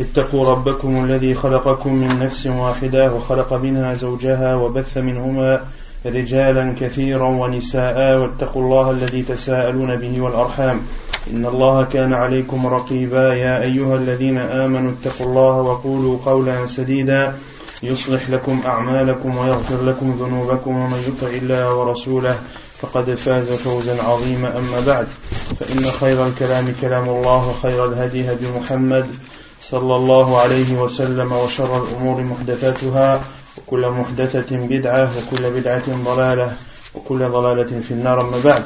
اتقوا ربكم الذي خلقكم من نفس واحدة وخلق منها زوجها وبث منهما رجالا كثيرا ونساء واتقوا الله الذي تساءلون به والأرحام. إن الله كان عليكم رقيبا. يا أيها الذين آمنوا اتقوا الله وقولوا قولا سديدا. يصلح لكم أعمالكم ويغفر لكم ذنوبكم ومن يطع الله ورسوله فقد فاز فوزا عظيما. أما بعد فإن خير الكلام كلام الله وخير الهدي هدي محمد صلى الله عليه وسلم وشر الأمور محدثاتها وكل محدثة بدعة وكل بدعة ضلالة وكل ضلالة في النار أما بعد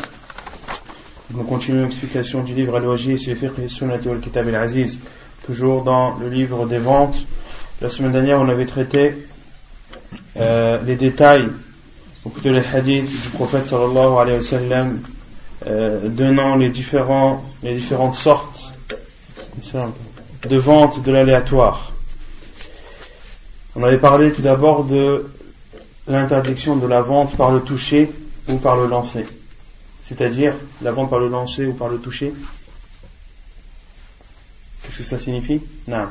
Nous continuons l'explication du livre Al-Wajih, Fiqh et Sunnah wal Kitab al-Aziz, toujours dans le livre des ventes. La semaine dernière, on avait traité euh, les détails, ou plutôt les hadiths du prophète sallallahu alayhi wa sallam, euh, donnant les, différents, les différentes sortes de vente de l'aléatoire. On avait parlé tout d'abord de l'interdiction de la vente par le toucher ou par le lancer. C'est-à-dire la vente par le lancer ou par le toucher. Qu'est-ce que ça signifie? Non.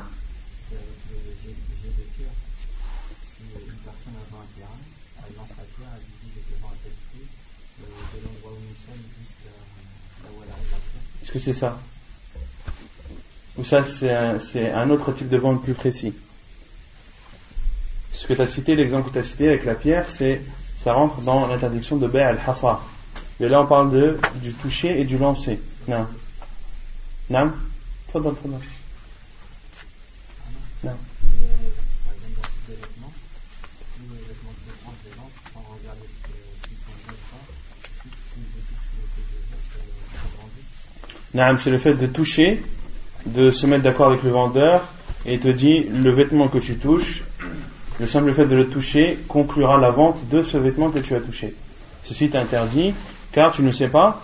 Est-ce que c'est ça? Ou ça, c'est un, autre type de vente plus précis Ce que tu as cité, l'exemple que tu as cité avec la pierre, c'est ça rentre dans l'interdiction de Bay al-Hassa. Mais là, on parle de, du toucher et du lancer. Non. Non trop Non. c'est le fait de toucher, de se mettre d'accord avec le vendeur et te dit le vêtement que tu touches, le simple fait de le toucher conclura la vente de ce vêtement que tu as touché. Ceci t'interdit car tu ne sais pas,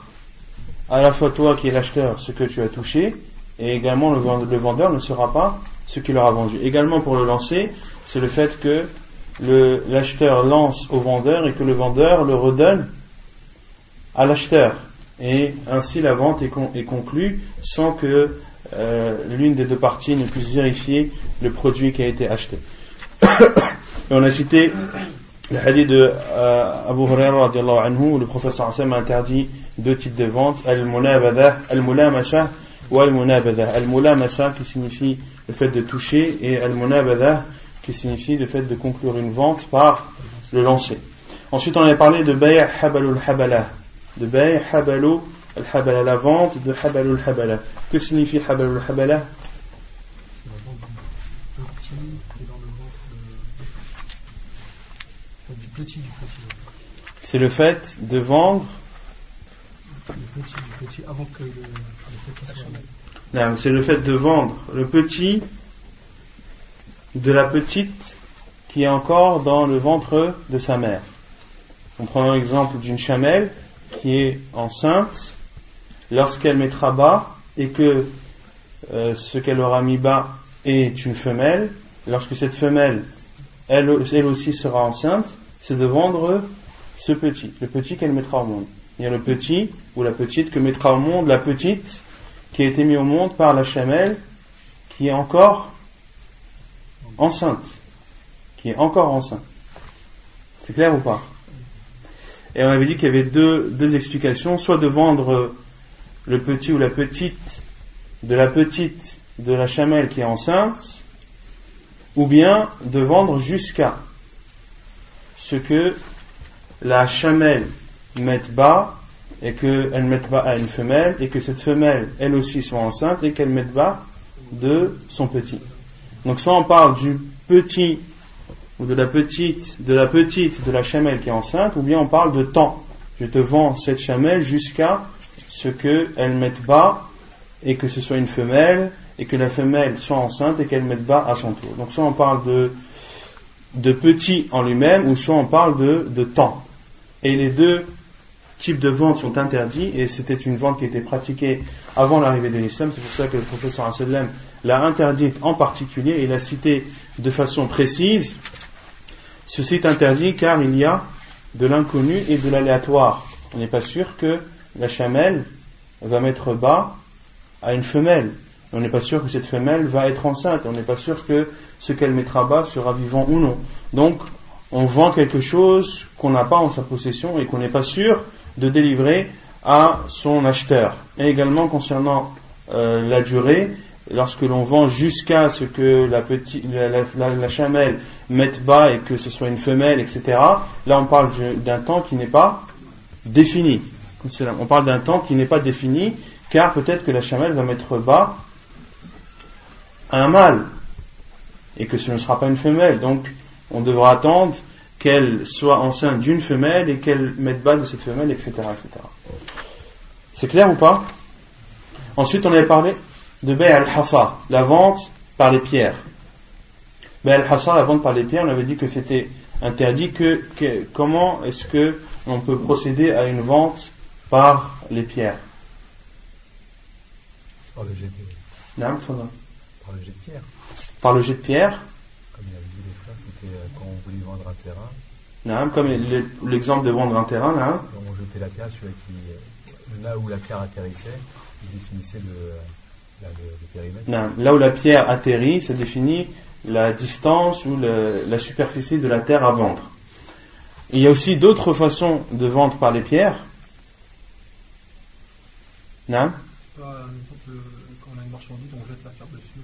à la fois toi qui es l'acheteur, ce que tu as touché, et également le vendeur ne saura pas ce qu'il aura vendu. Également pour le lancer, c'est le fait que l'acheteur lance au vendeur et que le vendeur le redonne à l'acheteur. Et ainsi la vente est, conclue sans que euh, l'une des deux parties ne puisse vérifier le produit qui a été acheté. et on a cité le hadith de euh, Abu Hurairah anhu, où le professeur Hassan a interdit deux types de ventes, al-mulabada, al-mulamasa ou al-munabada. Al-mulamasa qui signifie le fait de toucher et al-munabada qui signifie le fait de conclure une vente par le lancer. Ensuite, on a parlé de bay' habalul habala, de bay' habalu al-habala, la vente de habalul habala. Que signifie habalul habala C'est le fait de vendre. C'est le fait de vendre le petit de la petite qui est encore dans le ventre de sa mère. On prend l'exemple d'une chamelle qui est enceinte lorsqu'elle mettra bas et que euh, ce qu'elle aura mis bas est une femelle. Lorsque cette femelle, elle aussi sera enceinte, c'est de vendre ce petit, le petit qu'elle mettra au monde. Il y a le petit ou la petite que mettra au monde la petite qui a été mise au monde par la chamelle qui est encore enceinte. Qui est encore enceinte. C'est clair ou pas? Et on avait dit qu'il y avait deux, deux explications, soit de vendre le petit ou la petite de la petite de la chamelle qui est enceinte, ou bien de vendre jusqu'à ce que la chamelle mette bas et qu'elle mette bas à une femelle et que cette femelle elle aussi soit enceinte et qu'elle mette bas de son petit. Donc soit on parle du petit ou de la petite, de la petite de la chamelle qui est enceinte, ou bien on parle de temps. Je te vends cette chamelle jusqu'à ce qu'elle mette bas et que ce soit une femelle et que la femelle soit enceinte et qu'elle mette bas à son tour. Donc soit on parle de de petit en lui-même, ou soit on parle de, de temps. Et les deux types de ventes sont interdits, et c'était une vente qui était pratiquée avant l'arrivée de l'islam, c'est pour ça que le professeur sallam l'a interdite en particulier, et l'a cité de façon précise. Ceci est interdit car il y a de l'inconnu et de l'aléatoire. On n'est pas sûr que la chamelle va mettre bas à une femelle. On n'est pas sûr que cette femelle va être enceinte. On n'est pas sûr que ce qu'elle mettra bas sera vivant ou non. Donc, on vend quelque chose qu'on n'a pas en sa possession et qu'on n'est pas sûr de délivrer à son acheteur. Et également concernant euh, la durée, lorsque l'on vend jusqu'à ce que la, petite, la, chamelle mette bas et que ce soit une femelle, etc., là on parle d'un temps qui n'est pas défini. On parle d'un temps qui n'est pas défini, car peut-être que la chamelle va mettre bas un mâle, et que ce ne sera pas une femelle. Donc on devra attendre qu'elle soit enceinte d'une femelle et qu'elle mette bas de cette femelle, etc. etc. C'est clair ou pas? Ensuite on avait parlé de Bay al-Hassa, la vente par les pierres. Bay al-Hassa, la vente par les pierres, on avait dit que c'était interdit. Que, comment est-ce que on peut procéder à une vente par les pierres Par le jet de pierre. Par le jet de pierre. Par le jet de pierre. Comme il avait dit les frères, c'était euh, quand on voulait vendre un terrain. Non, comme l'exemple de vendre un terrain, là. On jetait la pierre, celui qui, euh, là où la pierre atterrissait, il définissait le, Là où la pierre atterrit, ça définit la distance ou la superficie de la terre à vendre. il y a aussi d'autres façons de vendre par les pierres. Non Quand on a une marchandise, on jette la pierre dessus,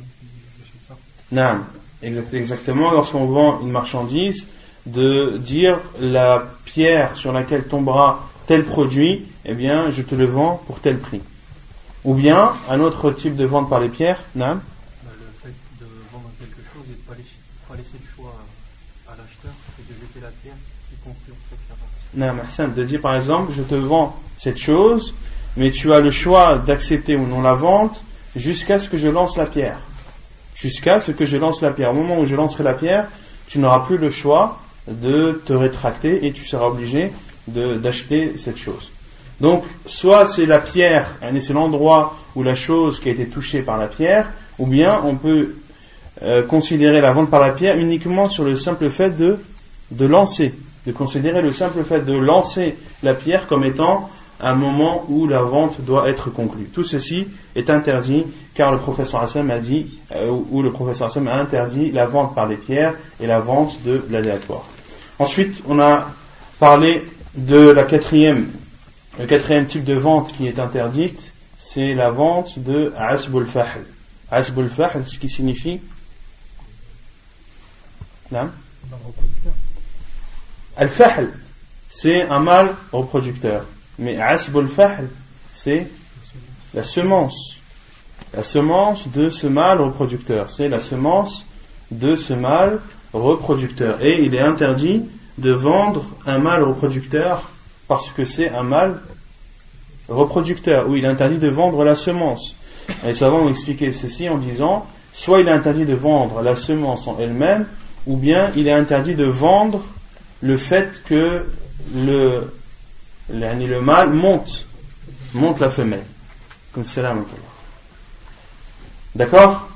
Non, exactement. Lorsqu'on vend une marchandise, de dire la pierre sur laquelle tombera tel produit, eh bien, je te le vends pour tel prix. Ou bien un autre type de vente par les pierres, Nam bah, Le fait de vendre quelque chose et de ne pas, laisser le choix à l'acheteur et de jeter la pierre qui conclut en fait de dire par exemple, je te vends cette chose, mais tu as le choix d'accepter ou non la vente jusqu'à ce que je lance la pierre. Jusqu'à ce que je lance la pierre. Au moment où je lancerai la pierre, tu n'auras plus le choix de te rétracter et tu seras obligé d'acheter cette chose. Donc, soit c'est la pierre, c'est l'endroit ou la chose qui a été touchée par la pierre, ou bien on peut euh, considérer la vente par la pierre uniquement sur le simple fait de, de lancer, de considérer le simple fait de lancer la pierre comme étant un moment où la vente doit être conclue. Tout ceci est interdit car le professeur Hassan a dit, euh, ou le professeur Hassan a interdit la vente par les pierres et la vente de l'aléatoire. Ensuite, on a parlé de la quatrième le quatrième type de vente qui est interdite, c'est la vente de Asbul Fahl. Asbul Fahl, ce qui signifie? Al-Fahl, c'est un mâle reproducteur. Mais Asbul Fahl, c'est la semence. La semence de ce mâle reproducteur. C'est la semence de ce mâle reproducteur. Et il est interdit de vendre un mâle reproducteur parce que c'est un mâle reproducteur, où il est interdit de vendre la semence. Les savants ont expliqué ceci en disant, soit il est interdit de vendre la semence en elle-même, ou bien il est interdit de vendre le fait que le, le, mâle monte, monte la femelle. Comme cela D'accord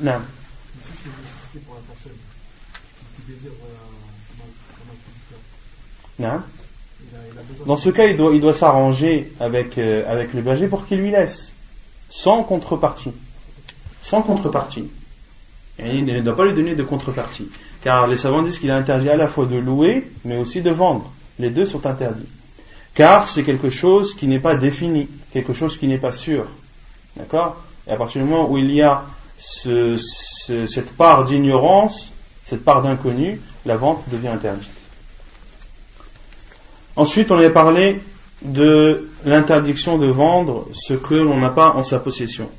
Non. Non. Dans ce cas, il doit, il doit s'arranger avec, euh, avec le berger pour qu'il lui laisse, sans contrepartie. Sans contrepartie. Et il ne doit pas lui donner de contrepartie. Car les savants disent qu'il est interdit à la fois de louer, mais aussi de vendre. Les deux sont interdits. Car c'est quelque chose qui n'est pas défini, quelque chose qui n'est pas sûr. D'accord? Et à partir du moment où il y a ce, cette part d'ignorance, cette part d'inconnu, la vente devient interdite. Ensuite, on avait parlé de l'interdiction de vendre ce que l'on n'a pas en sa possession.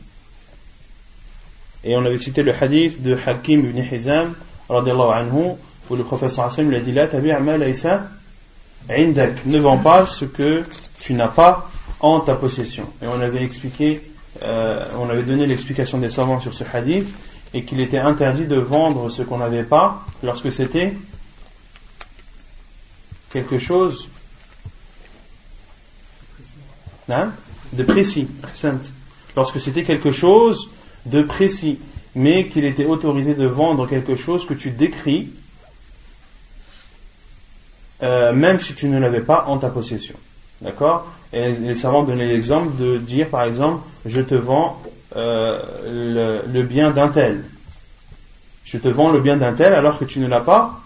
Et on avait cité le hadith de Hakim ibn Hizam, anhu, où le professeur Hassan lui a dit Ne vends pas ce que tu n'as pas en ta possession. Et on avait expliqué, euh, on avait donné l'explication des savants sur ce hadith, et qu'il était interdit de vendre ce qu'on n'avait pas lorsque c'était quelque chose hein, de précis. Lorsque c'était quelque chose de précis, mais qu'il était autorisé de vendre quelque chose que tu décris, euh, même si tu ne l'avais pas en ta possession. D'accord? Et les savants donnaient l'exemple de dire, par exemple, je te vends euh, le, bien d'un tel. Je te vends le bien d'un tel alors que tu ne l'as pas.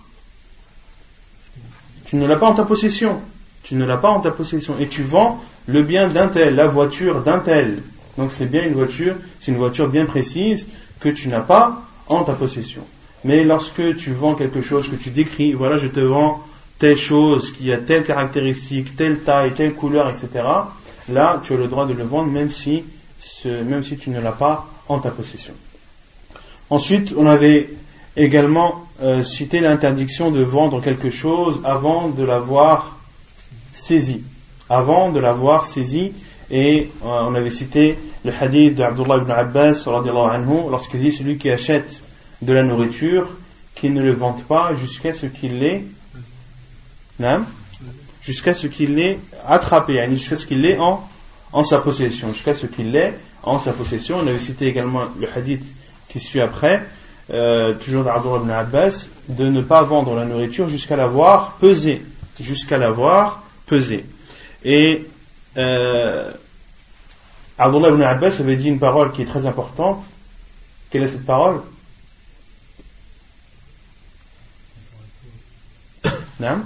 Tu ne l'as pas en ta possession. Tu ne l'as pas en ta possession. Et tu vends le bien d'un tel, la voiture d'un tel. Donc c'est bien une voiture, c'est une voiture bien précise que tu n'as pas en ta possession. Mais lorsque tu vends quelque chose que tu décris, voilà, je te vends telle chose qui a telle caractéristique, telle taille, telle couleur, etc. Là, tu as le droit de le vendre même si, même si tu ne l'as pas en ta possession. Ensuite, on avait également euh, cité l'interdiction de vendre quelque chose avant de l'avoir saisi. Avant de l'avoir saisi, et euh, on avait cité le hadith d'Abdullah ibn Abbas lorsqu'il dit celui qui achète de la nourriture, qu'il ne le vende pas jusqu'à ce qu'il l'ait jusqu'à ce qu'il l'ait attrapé, jusqu'à ce qu'il l'ait en, en sa possession, jusqu'à ce qu'il l'ait en sa possession. On avait cité également le hadith qui suit après, euh, toujours d'Abdullah ibn Abbas, de ne pas vendre la nourriture jusqu'à l'avoir pesée, jusqu'à l'avoir pesée. Et euh, Abdullah ibn Abbas avait dit une parole qui est très importante. Quelle est cette parole? Non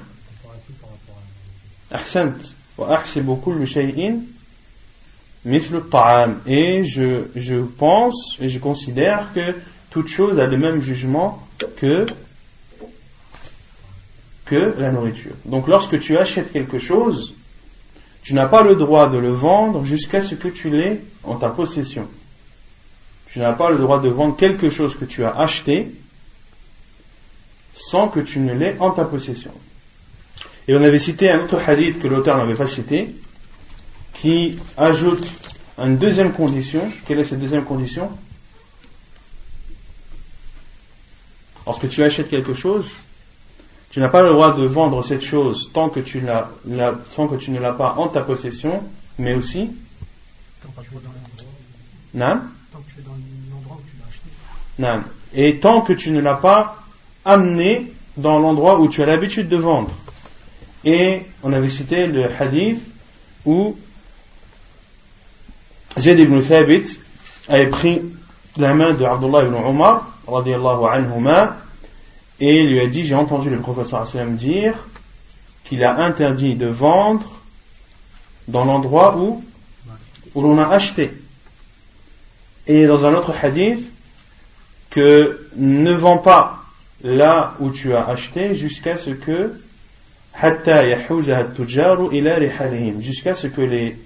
et je, je pense et je considère que toute chose a le même jugement que que la nourriture. Donc lorsque tu achètes quelque chose, tu n'as pas le droit de le vendre jusqu'à ce que tu l'aies en ta possession. Tu n'as pas le droit de vendre quelque chose que tu as acheté sans que tu ne l'aies en ta possession. Et on avait cité un autre hadith que l'auteur n'avait pas cité, qui ajoute une deuxième condition. Quelle est cette deuxième condition? Lorsque tu achètes quelque chose, tu n'as pas le droit de vendre cette chose tant que tu, tant que tu ne l'as pas en ta possession, mais aussi. Non Non. Et tant que tu ne l'as pas amené dans l'endroit où tu as l'habitude de vendre. Et on avait cité le hadith où Zayd ibn Thabit avait pris la main de Abdullah ibn Omar anhuma, et lui a dit J'ai entendu le professeur dire qu'il a interdit de vendre dans l'endroit où, où l'on a acheté. Et dans un autre hadith, que ne vends pas là où tu as acheté jusqu'à ce que jusqu'à ce que les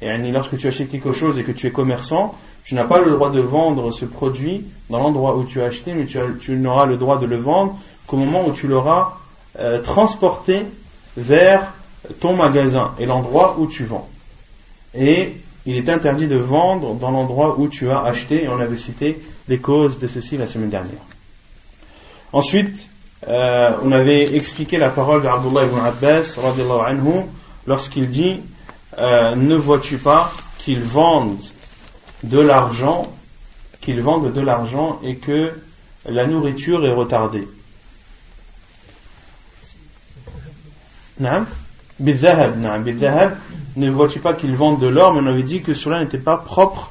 lorsque tu achètes quelque chose et que tu es commerçant, tu n'as pas le droit de vendre ce produit dans l'endroit où tu as acheté, mais tu, n'auras le droit de le vendre qu'au moment où tu l'auras euh, transporté vers ton magasin et l'endroit où tu vends. Et il est interdit de vendre dans l'endroit où tu as acheté, et on avait cité les causes de ceci la semaine dernière. Ensuite, euh, on avait expliqué la parole d'Abdullah ibn Abbas anhu, lorsqu'il dit euh, Ne vois-tu pas qu'ils vendent de l'argent, qu'ils vendent de l'argent et que la nourriture est retardée? Ne vois-tu pas qu'ils vendent de l'or, mais on avait dit que cela n'était pas propre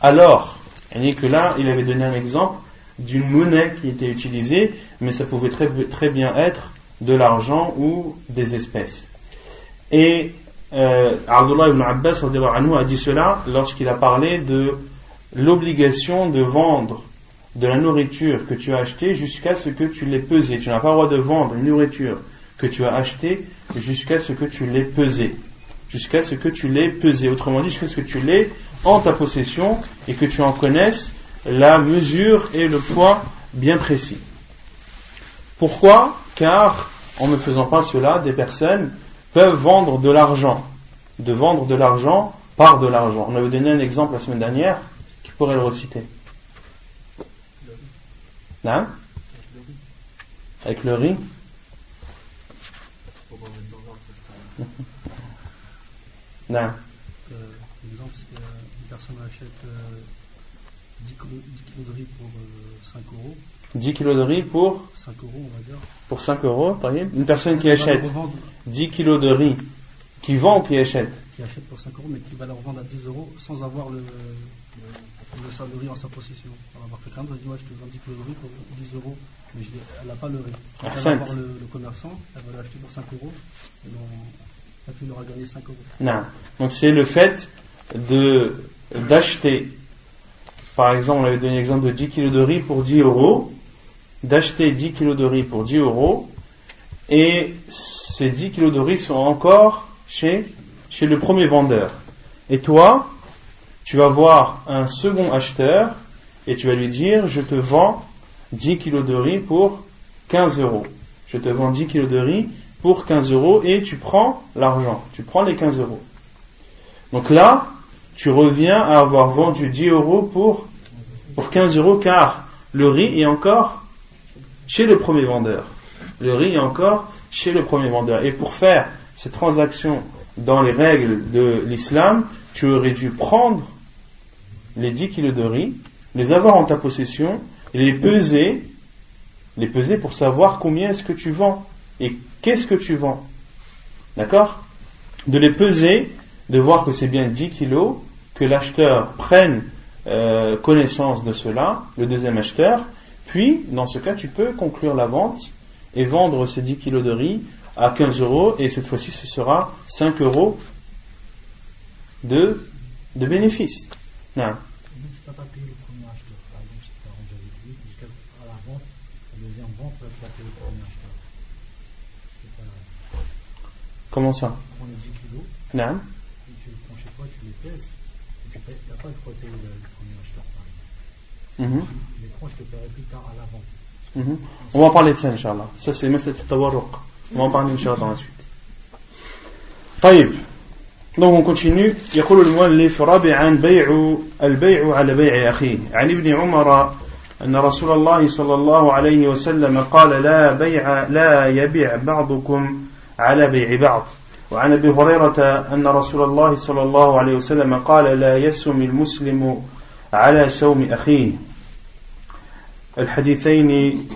à l'or. Et que là, il avait donné un exemple d'une monnaie qui était utilisée, mais ça pouvait très, bien être de l'argent ou des espèces. Et euh, Abdullah ibn Abbas a dit cela lorsqu'il a parlé de l'obligation de vendre de la nourriture que tu as achetée jusqu'à ce que tu l'aies pesée. Tu n'as pas le droit de vendre une nourriture que tu as achetée jusqu'à ce que tu l'aies pesée. Jusqu'à ce que tu l'aies pesée. Autrement dit, jusqu'à ce que tu l'aies en ta possession et que tu en connaisses la mesure et le poids bien précis. Pourquoi? Car en ne faisant pas cela, des personnes peuvent vendre de l'argent, de vendre de l'argent par de l'argent. On avait donné un exemple la semaine dernière, qui pourrait le reciter Non Avec le riz? Non. Euh, exemple, si une personne achète euh, 10, kg, 10 kg de riz pour euh, 5 euros. 10 kg de riz pour 5 euros, on va dire. Pour 5 euros, Une personne qui achète 10 kg de riz, qui vend ou qui achète? Qui achète pour 5 euros, mais qui va leur vendre à 10 euros sans avoir le, le, sac de riz en sa possession. On va avoir quelqu'un qui va dire ouais, Je te vends 10 kg de riz pour 10 euros, mais je elle n'a pas le riz. elle va avoir le, le, commerçant, elle va l'acheter pour 5 euros, et donc, elle aura gagné 5 euros. Non. Donc c'est le fait de d'acheter par exemple, on avait donné l'exemple de 10 kg de riz pour 10 euros, d'acheter 10 kg de riz pour 10 euros, et ces 10 kg de riz sont encore chez, chez le premier vendeur. Et toi, tu vas voir un second acheteur et tu vas lui dire, je te vends 10 kg de riz pour 15 euros. Je te vends 10 kg de riz pour 15 euros et tu prends l'argent. Tu prends les 15 euros. Donc là, tu reviens à avoir vendu 10 euros pour, pour 15 euros car le riz est encore chez le premier vendeur. Le riz est encore chez le premier vendeur. Et pour faire cette transaction dans les règles de l'islam, tu aurais dû prendre les 10 kilos de riz, les avoir en ta possession, et les peser, les peser pour savoir combien est-ce que tu vends et qu'est-ce que tu vends. D'accord? De les peser de voir que c'est bien 10 kilos, que l'acheteur prenne euh, connaissance de cela, le deuxième acheteur, puis dans ce cas tu peux conclure la vente et vendre ces 10 kilos de riz à 15 euros et cette fois-ci ce sera 5 euros de, de bénéfice. Non. Comment ça? Non. Mhm. Mhm. On va parler de ça, Inch'Allah. Ça, c'est مسألة التورق. On va en parler, Inch'Allah, dans la suite. طيب. Donc, on continue. يقول المؤلف رابعا بيع البيع على بيع أخيه. عن ابن عمر أن رسول الله صلى الله عليه وسلم قال لا بيع لا يبيع بعضكم على بيع بعض. وعن ابي هريره ان رسول الله صلى الله عليه وسلم قال لا يسم المسلم على سوم اخيه الحديثين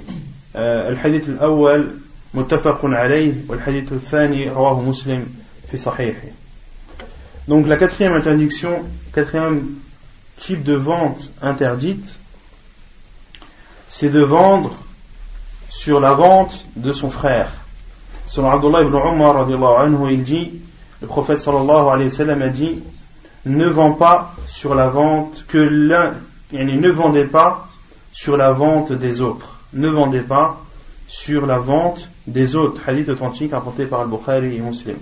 الحديث الاول متفق عليه والحديث الثاني رواه مسلم في صحيحه Donc la quatrième interdiction, quatrième type de vente interdite, c'est de vendre sur la vente de son frère. Selon Abdullah ibn Umar, anhu, il dit, le prophète sallallahu alayhi wa sallam a dit, ne vend pas sur la vente que l'un, ne vendez pas sur la vente des autres. Ne vendez pas sur la vente des autres. Hadith authentique apporté par Al-Bukhari et Muslim.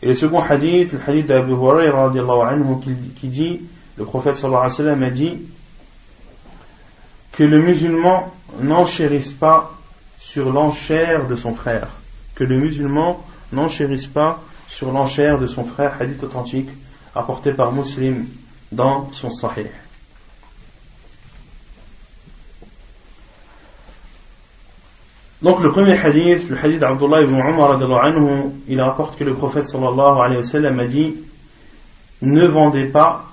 Et le second hadith, le hadith d'Abu Hurairah anhu, qui dit, le prophète sallallahu alayhi wa sallam a dit, que le musulman n'enchérisse pas sur l'enchère de son frère que le musulman n'enchérisse pas sur l'enchère de son frère, hadith authentique, apporté par Muslim dans son Sahih. Donc le premier hadith, le hadith d'Abdullah ibn Umar, anhu, il rapporte que le prophète sallallahu alayhi wa sallam a dit Ne vendez pas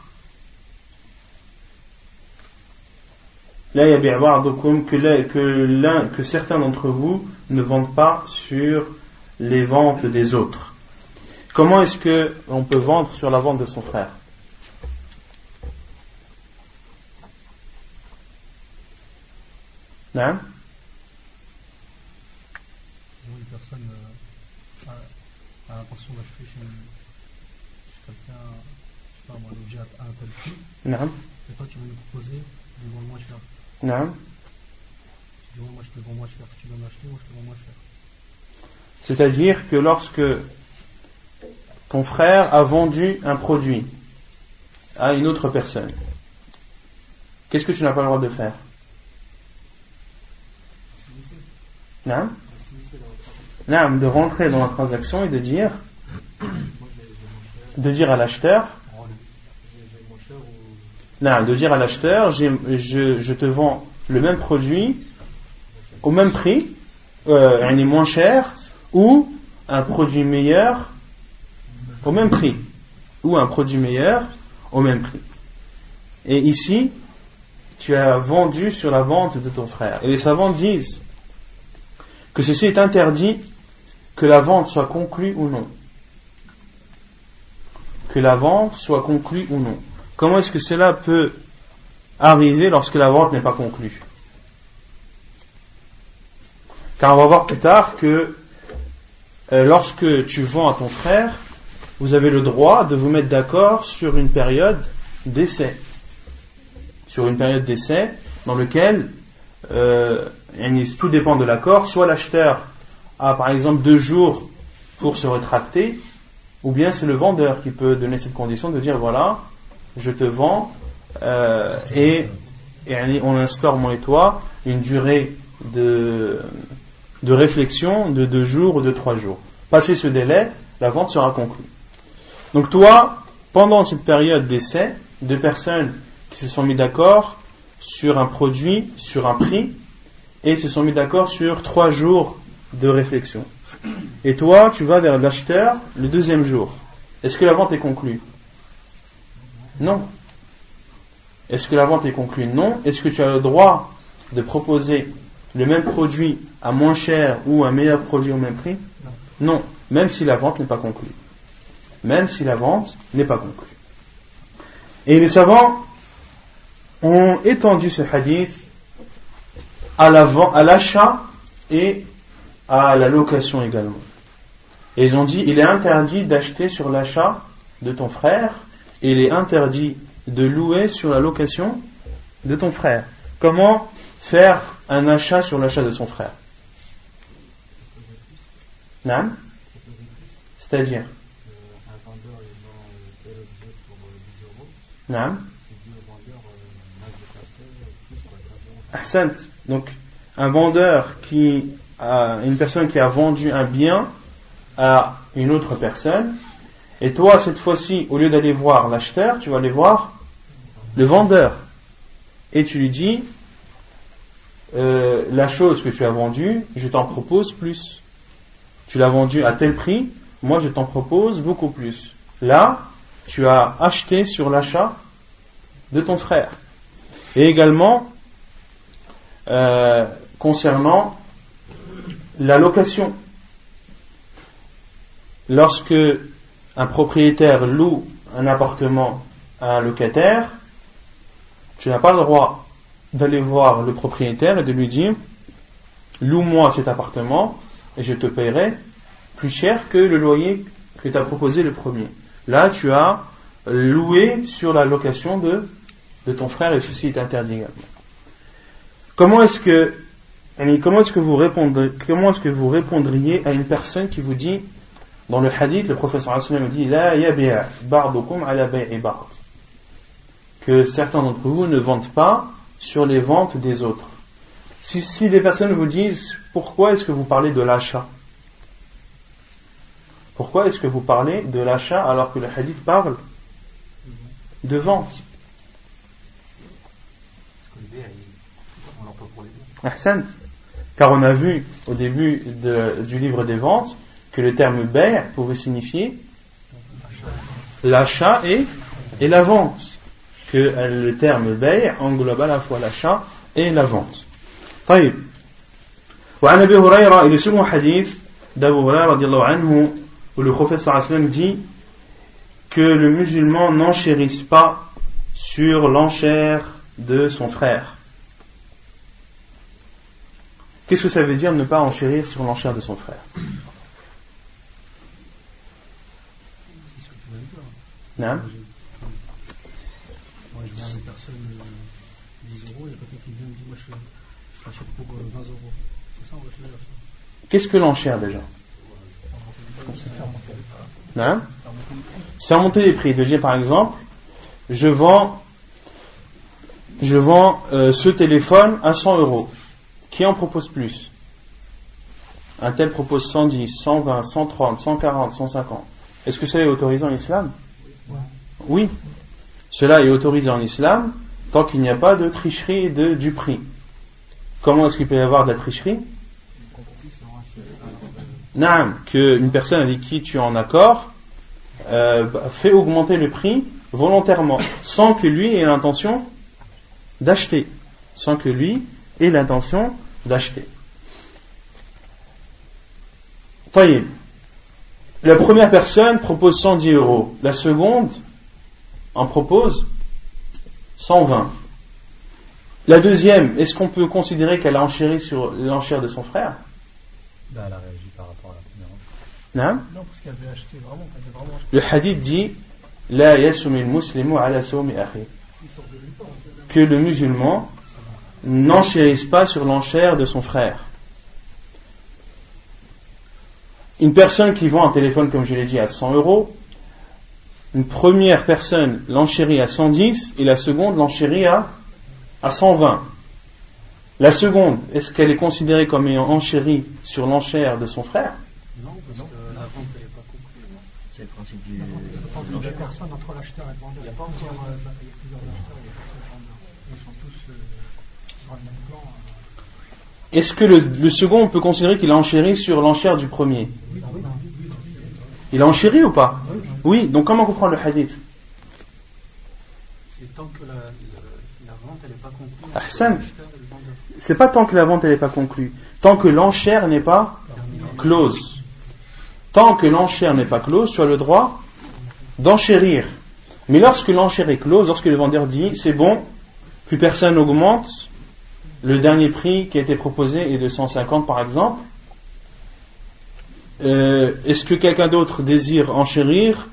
que, que certains d'entre vous ne vendent pas sur les ventes des autres. Comment est-ce que on peut vendre sur la vente de son frère? Non Une personne euh, a, l'intention d'acheter chez, quelqu'un, je sais pas moi, l'objet à un tel prix? Non. Et toi, tu veux nous proposer moins cher. C'est-à-dire que lorsque ton frère a vendu un produit à une autre personne, qu'est-ce que tu n'as pas le droit de faire? Non, non, de rentrer dans la transaction et de dire de dire à l'acheteur non, de dire à l'acheteur je, je te vends le même produit au même prix, euh, est moins cher, ou un produit meilleur au même prix, ou un produit meilleur au même prix. Et ici, tu as vendu sur la vente de ton frère. Et les savants disent que ceci est interdit que la vente soit conclue ou non. Que la vente soit conclue ou non. Comment est-ce que cela peut arriver lorsque la vente n'est pas conclue? Car on va voir plus tard que euh, lorsque tu vends à ton frère, vous avez le droit de vous mettre d'accord sur une période d'essai. Sur une période d'essai dans lequel euh, tout dépend de l'accord. Soit l'acheteur a par exemple deux jours pour se rétracter, ou bien c'est le vendeur qui peut donner cette condition de dire voilà, je te vends euh, et, on instaure moi et toi une durée de, de réflexion de deux jours ou de trois jours. Passé ce délai, la vente sera conclue. Donc toi, pendant cette période d'essai, deux personnes qui se sont mis d'accord sur un produit, sur un prix, et se sont mis d'accord sur trois jours de réflexion. Et toi, tu vas vers l'acheteur le deuxième jour. Est-ce que la vente est conclue? Non. Est-ce que la vente est conclue? Non. Est-ce que tu as le droit de proposer le même produit à moins cher ou un meilleur produit au même prix Non. Même si la vente n'est pas conclue. Même si la vente n'est pas conclue. Et les savants ont étendu ce hadith à l'achat et à la location également. Et ils ont dit, il est interdit d'acheter sur l'achat de ton frère et il est interdit de louer sur la location de ton frère. Comment? Faire un achat sur l'achat de son frère. C'est-à-dire? Donc, un vendeur qui a une personne qui a vendu un bien à une autre personne, et toi, cette fois-ci, au lieu d'aller voir l'acheteur, tu vas aller voir le vendeur. Et tu lui dis, euh, la chose que tu as vendue, je t'en propose plus. Tu l'as vendue à tel prix, moi je t'en propose beaucoup plus. Là, tu as acheté sur l'achat de ton frère. Et également, euh, concernant la location. Lorsque un propriétaire loue un appartement à un locataire, tu n'as pas le droit d'aller voir le propriétaire et de lui dire loue-moi cet appartement et je te paierai plus cher que le loyer que tu as proposé le premier. Là, tu as loué sur la location de, de ton frère et ceci est interdit. Comment est-ce que comment est-ce que vous répondriez, comment est-ce que vous répondriez à une personne qui vous dit dans le hadith le professeur sallallahu dit la ala que certains d'entre vous ne vendent pas sur les ventes des autres. Si, si des personnes vous disent pourquoi est-ce que vous parlez de l'achat? Pourquoi est-ce que vous parlez de l'achat alors que le hadith parle de vente? Car on a vu au début du livre des ventes que le terme bay' pouvait signifier l'achat et, et la vente Que le terme bay' englobe à la fois l'achat et la vente. طيب وعن ابي هريره الى second hadith d'Abu Huraira radiallahu anhu où le prophète sallam dit que le musulman n'enchérisse pas sur l'enchère de son frère Qu'est-ce que ça veut dire ne pas enchérir sur l'enchère de son frère Non Qu'est-ce que l'enchère déjà Non C'est remonter les prix. De par exemple, je vends, je vends euh, ce téléphone à 100 euros. Qui en propose plus? Un tel propose 110, 120, 130, 140, 150. Est-ce que cela est autorisé en islam? Oui. Cela est autorisé en islam tant qu'il n'y a pas de tricherie de, du prix. Comment est-ce qu'il peut y avoir de la tricherie Non, qu'une personne avec qui tu es en accord euh, fait augmenter le prix volontairement, sans que lui ait l'intention d'acheter, sans que lui ait l'intention d'acheter. La première personne propose 110 euros, la seconde en propose 120. La deuxième, est-ce qu'on peut considérer qu'elle a enchéri sur l'enchère de son frère? Ben, Elle a réagi par rapport à la première. Non, non parce qu'elle avait acheté vraiment, vraiment Le hadith dit La muslimu ala que le musulman n'enchérisse pas sur l'enchère de son frère. Une personne qui vend un téléphone, comme je l'ai dit, à 100 euros, une première personne l'enchérit à 110 et la seconde l'enchérit à à 120. La seconde, est-ce qu'elle est considérée comme ayant enchéri sur l'enchère de son frère? Non, parce que la vente n'est pas conclue. C'est le principe du. Il y a personne entre l'acheteur et le vendeur. Il y a pas plusieurs, acheteurs, il y a plusieurs vendeurs. Ils sont tous euh, sur le même plan. Euh. Est-ce que le, le, second peut considérer qu'il a enchéri sur l'enchère du premier? Il a enchéri ou pas? Oui, donc comment comprendre le hadith? C'est tant que la, c'est pas tant que la vente n'est pas conclue, tant que l'enchère n'est pas close. Tant que l'enchère n'est pas close, tu as le droit d'enchérir. Mais lorsque l'enchère est close, lorsque le vendeur dit c'est bon, plus personne n'augmente, le dernier prix qui a été proposé est de 150 par exemple, euh, est-ce que quelqu'un d'autre désire enchérir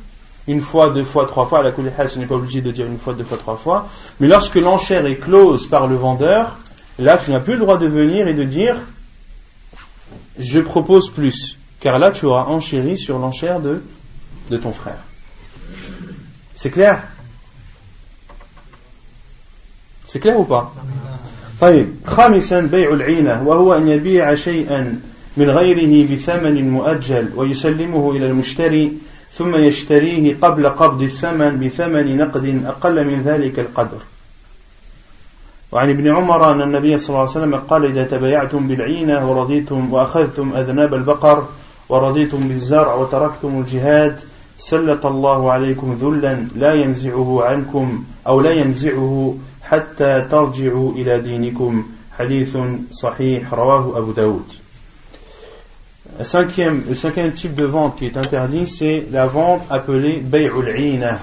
une fois, deux fois, trois fois, à la ce n'est pas obligé de dire une fois, deux fois, trois fois, mais lorsque l'enchère est close par le vendeur, là tu n'as plus le droit de venir et de dire je propose plus, car là tu auras enchéri sur l'enchère de, de ton frère. C'est clair C'est clair ou pas طيب خامسا بيع العينة وهو أن يبيع شيئا من غيره بثمن مؤجل ويسلمه إلى المشتري ثم يشتريه قبل قبض الثمن بثمن نقد أقل من ذلك القدر. وعن ابن عمر أن النبي صلى الله عليه وسلم قال إذا تبايعتم بالعينة ورضيتم وأخذتم أذناب البقر ورضيتم بالزرع وتركتم الجهاد سلط الله عليكم ذلا لا ينزعه عنكم أو لا ينزعه حتى ترجعوا إلى دينكم. حديث صحيح رواه أبو داود. cinquième, le cinquième type de vente qui est interdit, c'est la vente appelée bay'ul ina.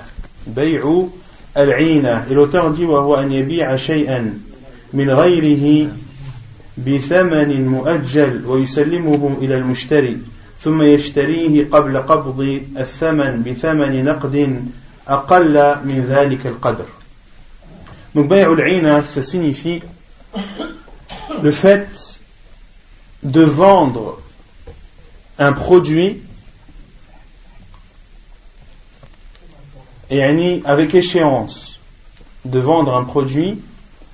Bay'u al-ina. Et l'auteur dit wa huwa an yabi'a shay'an min ghayrihi bi thamanin mu'ajjal wa yusallimuhu ila al-mushtari ثم يشتريه قبل قبض الثمن بثمن نقد أقل من ذلك القدر. Donc bay'ul ina, ça signifie le fait de vendre un produit et avec échéance de vendre un produit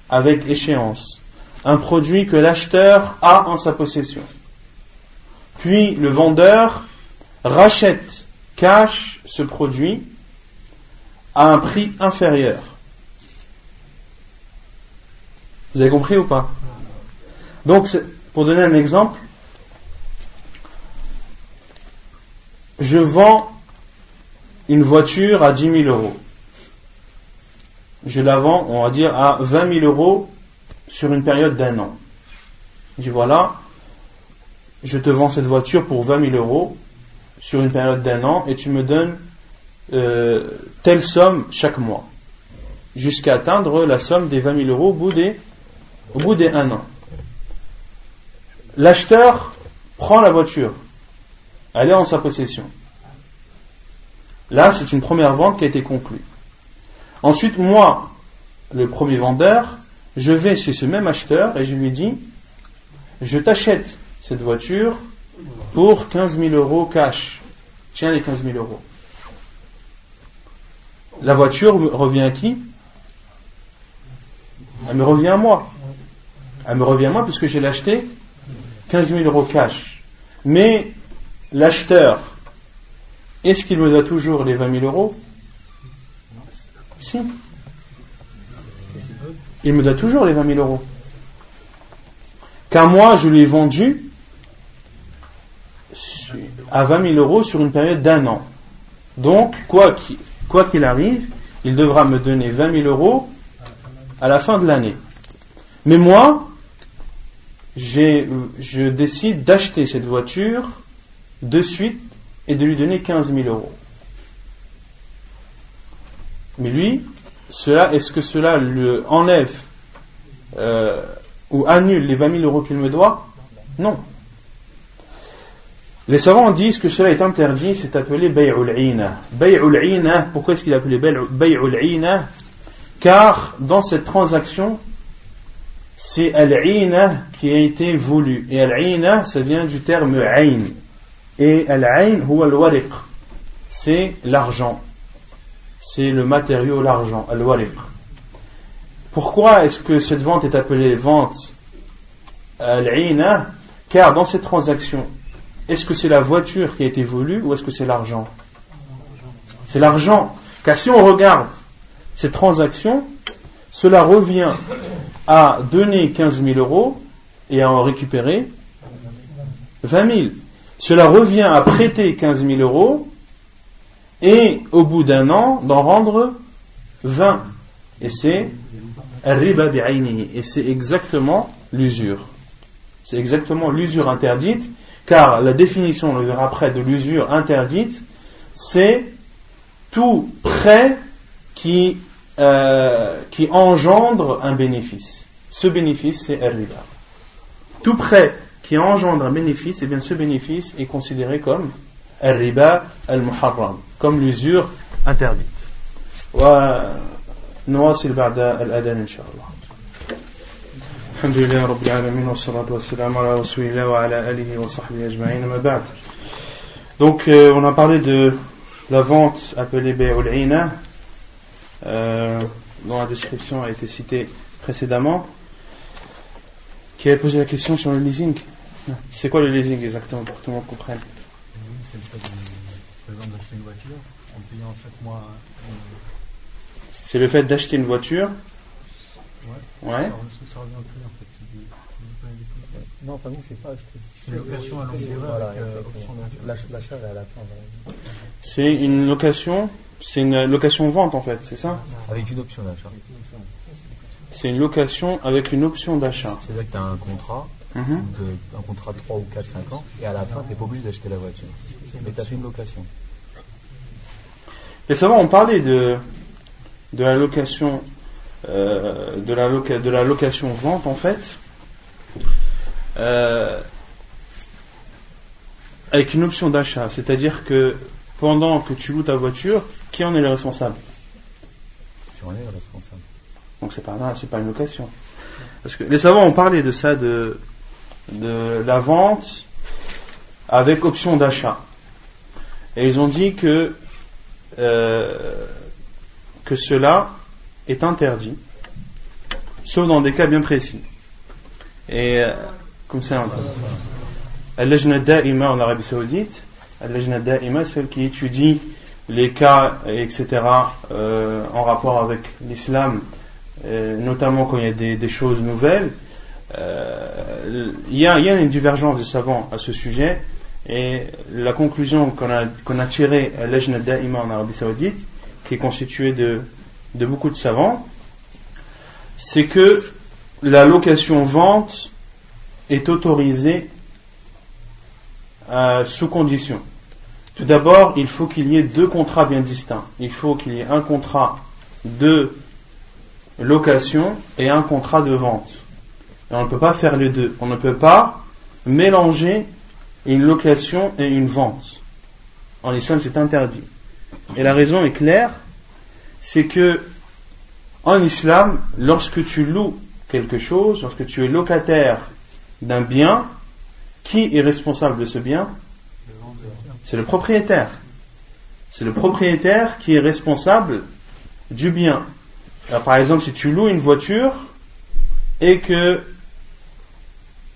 avec échéance. Un produit que l'acheteur a en sa possession. Puis le vendeur rachète cache ce produit à un prix inférieur. Vous avez compris ou pas? Donc pour donner un exemple je vends une voiture à 10 000 euros. Je la vends, on va dire, à 20 000 euros sur une période d'un an. Je dis voilà, je te vends cette voiture pour 20 000 euros sur une période d'un an et tu me donnes euh, telle somme chaque mois jusqu'à atteindre la somme des 20 000 euros au bout des, au bout des un an. L'acheteur prend la voiture elle est en sa possession. Là, c'est une première vente qui a été conclue. Ensuite, moi, le premier vendeur, je vais chez ce même acheteur et je lui dis, je t'achète cette voiture pour 15 000 euros cash. Tiens les 15 000 euros. La voiture revient à qui? Elle me revient à moi. Elle me revient à moi puisque j'ai l'acheté 15 000 euros cash. Mais l'acheteur, est-ce qu'il me doit toujours les 20 000 euros? Si. Il me doit toujours les 20 000 euros. Car moi, je lui ai vendu à 20 000 euros sur une période d'un an. Donc, quoi qu'il arrive, il devra me donner 20 000 euros à la fin de l'année. Mais moi, je décide d'acheter cette voiture de suite et de lui donner 15 000 euros. Mais lui, cela, est-ce que cela le enlève euh, ou annule les 20 000 euros qu'il me doit? Non. Les savants disent que cela est interdit, c'est appelé bay'ul ina. Bay'ul ina, pourquoi est-ce qu'il est appelé bay'ul ina Car dans cette transaction, c'est al-ina qui a été voulu. Et al-ina, ça vient du terme ayn. Et al-ayn, al-wariq. C'est l'argent. C'est le matériau, l'argent, al-wariq. Pourquoi est-ce que cette vente est appelée vente al-ina Car dans cette transaction, est-ce que c'est la voiture qui a été volue ou est-ce que c'est l'argent? C'est l'argent. Car si on regarde cette transaction, cela revient à donner 15 000 euros et à en récupérer 20 000. Cela revient à prêter 15 000 euros et au bout d'un an d'en rendre 20. Et c'est et c'est exactement l'usure. C'est exactement l'usure interdite car la définition, on le verra après, de l'usure interdite, c'est tout prêt qui, euh, qui engendre un bénéfice. Ce bénéfice, c'est al-riba. Tout prêt qui engendre un bénéfice, et eh bien ce bénéfice est considéré comme al-riba al-muharram, comme l'usure interdite. ونواصل بعد الأذان إن شاء الله الحمد لله رب العالمين والصلاة والسلام على رسول الله وعلى آله وصحبه أجمعين ما بعد Donc euh, on a parlé de la vente appelée Bay'ul Ina euh, dont la description a été citée précédemment qui a posé la question sur le leasing c'est quoi le leasing exactement pour que tout le monde comprenne? C'est le fait par exemple d'acheter une voiture en payant chaque mois c'est le fait d'acheter une voiture? Ouais. ouais. Ça, revient au prix en fait. Non, enfin nous c'est pas acheter. C'est une location à longue durée. Voilà, L'achat est à la fin. C'est une location, c'est une location vente en fait, c'est ça? Avec une option d'achat. C'est une location avec une option d'achat. C'est-à-dire que tu as un contrat, mm -hmm. de, un contrat de 3 ou 4, 5 ans, et à la fin, tu n'es pas obligé d'acheter la voiture. Mais tu as fait une location. Les savants ont parlé de, de la location euh, de, la de la location-vente, en fait, euh, avec une option d'achat. C'est-à-dire que pendant que tu loues ta voiture, qui en est le responsable? Tu en es le responsable. Donc c'est pas, c'est pas une location. Parce que les savants ont parlé de ça, de, de la vente avec option d'achat. Et ils ont dit que, euh, que cela est interdit, sauf dans des cas bien précis. Et euh, comme ça, Al-Lajna Da'ima en Arabie Saoudite, Al-Lajna Da'ima, celle qui étudie les cas, etc., euh, en rapport avec l'islam, euh, notamment quand il y a des, des choses nouvelles, euh, il, y a, une divergence des savants à ce sujet, et la conclusion qu'on a, tirée à Lajna Da'ima en Arabie Saoudite, qui est constituée de de beaucoup de savants, c'est que la location-vente est autorisée euh, sous condition. Tout d'abord, il faut qu'il y ait deux contrats bien distincts. Il faut qu'il y ait un contrat de location et un contrat de vente. On ne peut pas faire les deux. On ne peut pas mélanger une location et une vente. En islam, c'est interdit. Et la raison est claire, c'est que en islam, lorsque tu loues quelque chose, lorsque tu es locataire d'un bien, qui est responsable de ce bien? C'est le propriétaire. C'est le propriétaire qui est responsable du bien. par exemple, si tu loues une voiture et que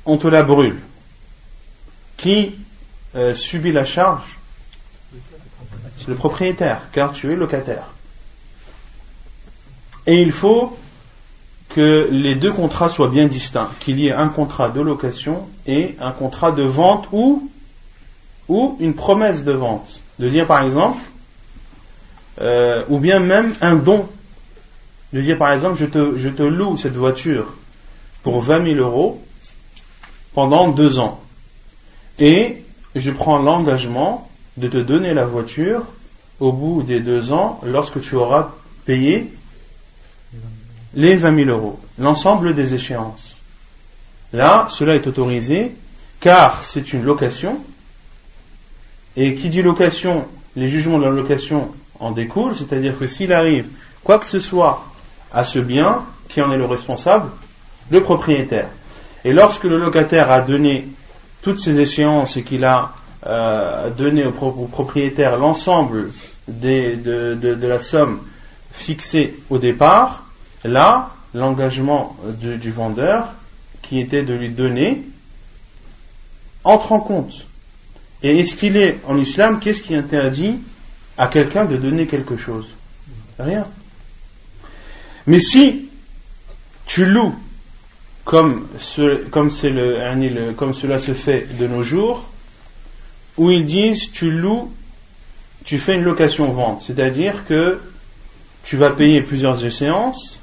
on te la brûle, qui euh, subit la charge C'est le propriétaire, car tu es locataire. Et il faut que les deux contrats soient bien distincts, qu'il y ait un contrat de location et un contrat de vente ou, une promesse de vente. De dire par exemple, euh, ou bien même un don. De dire par exemple, je te, je te loue cette voiture pour 20 000 euros pendant deux ans. Et je prends l'engagement de te donner la voiture au bout des deux ans lorsque tu auras payé les 20 000 euros, l'ensemble des échéances. Là, cela est autorisé car c'est une location. Et qui dit location, les jugements de la location en découlent, c'est-à-dire que s'il arrive quoi que ce soit à ce bien, qui en est le responsable Le propriétaire. Et lorsque le locataire a donné toutes ces échéances et qu'il a euh, donné au, propriétaire l'ensemble de, la somme fixée au départ, là, l'engagement du, vendeur, qui était de lui donner, entre en compte. Et est-ce qu'il est en islam, qu'est-ce qui interdit à quelqu'un de donner quelque chose? Rien. Mais si tu loues comme, cela se fait de nos jours, où ils disent tu loues, tu fais une location-vente, c'est-à-dire que tu vas payer plusieurs séances,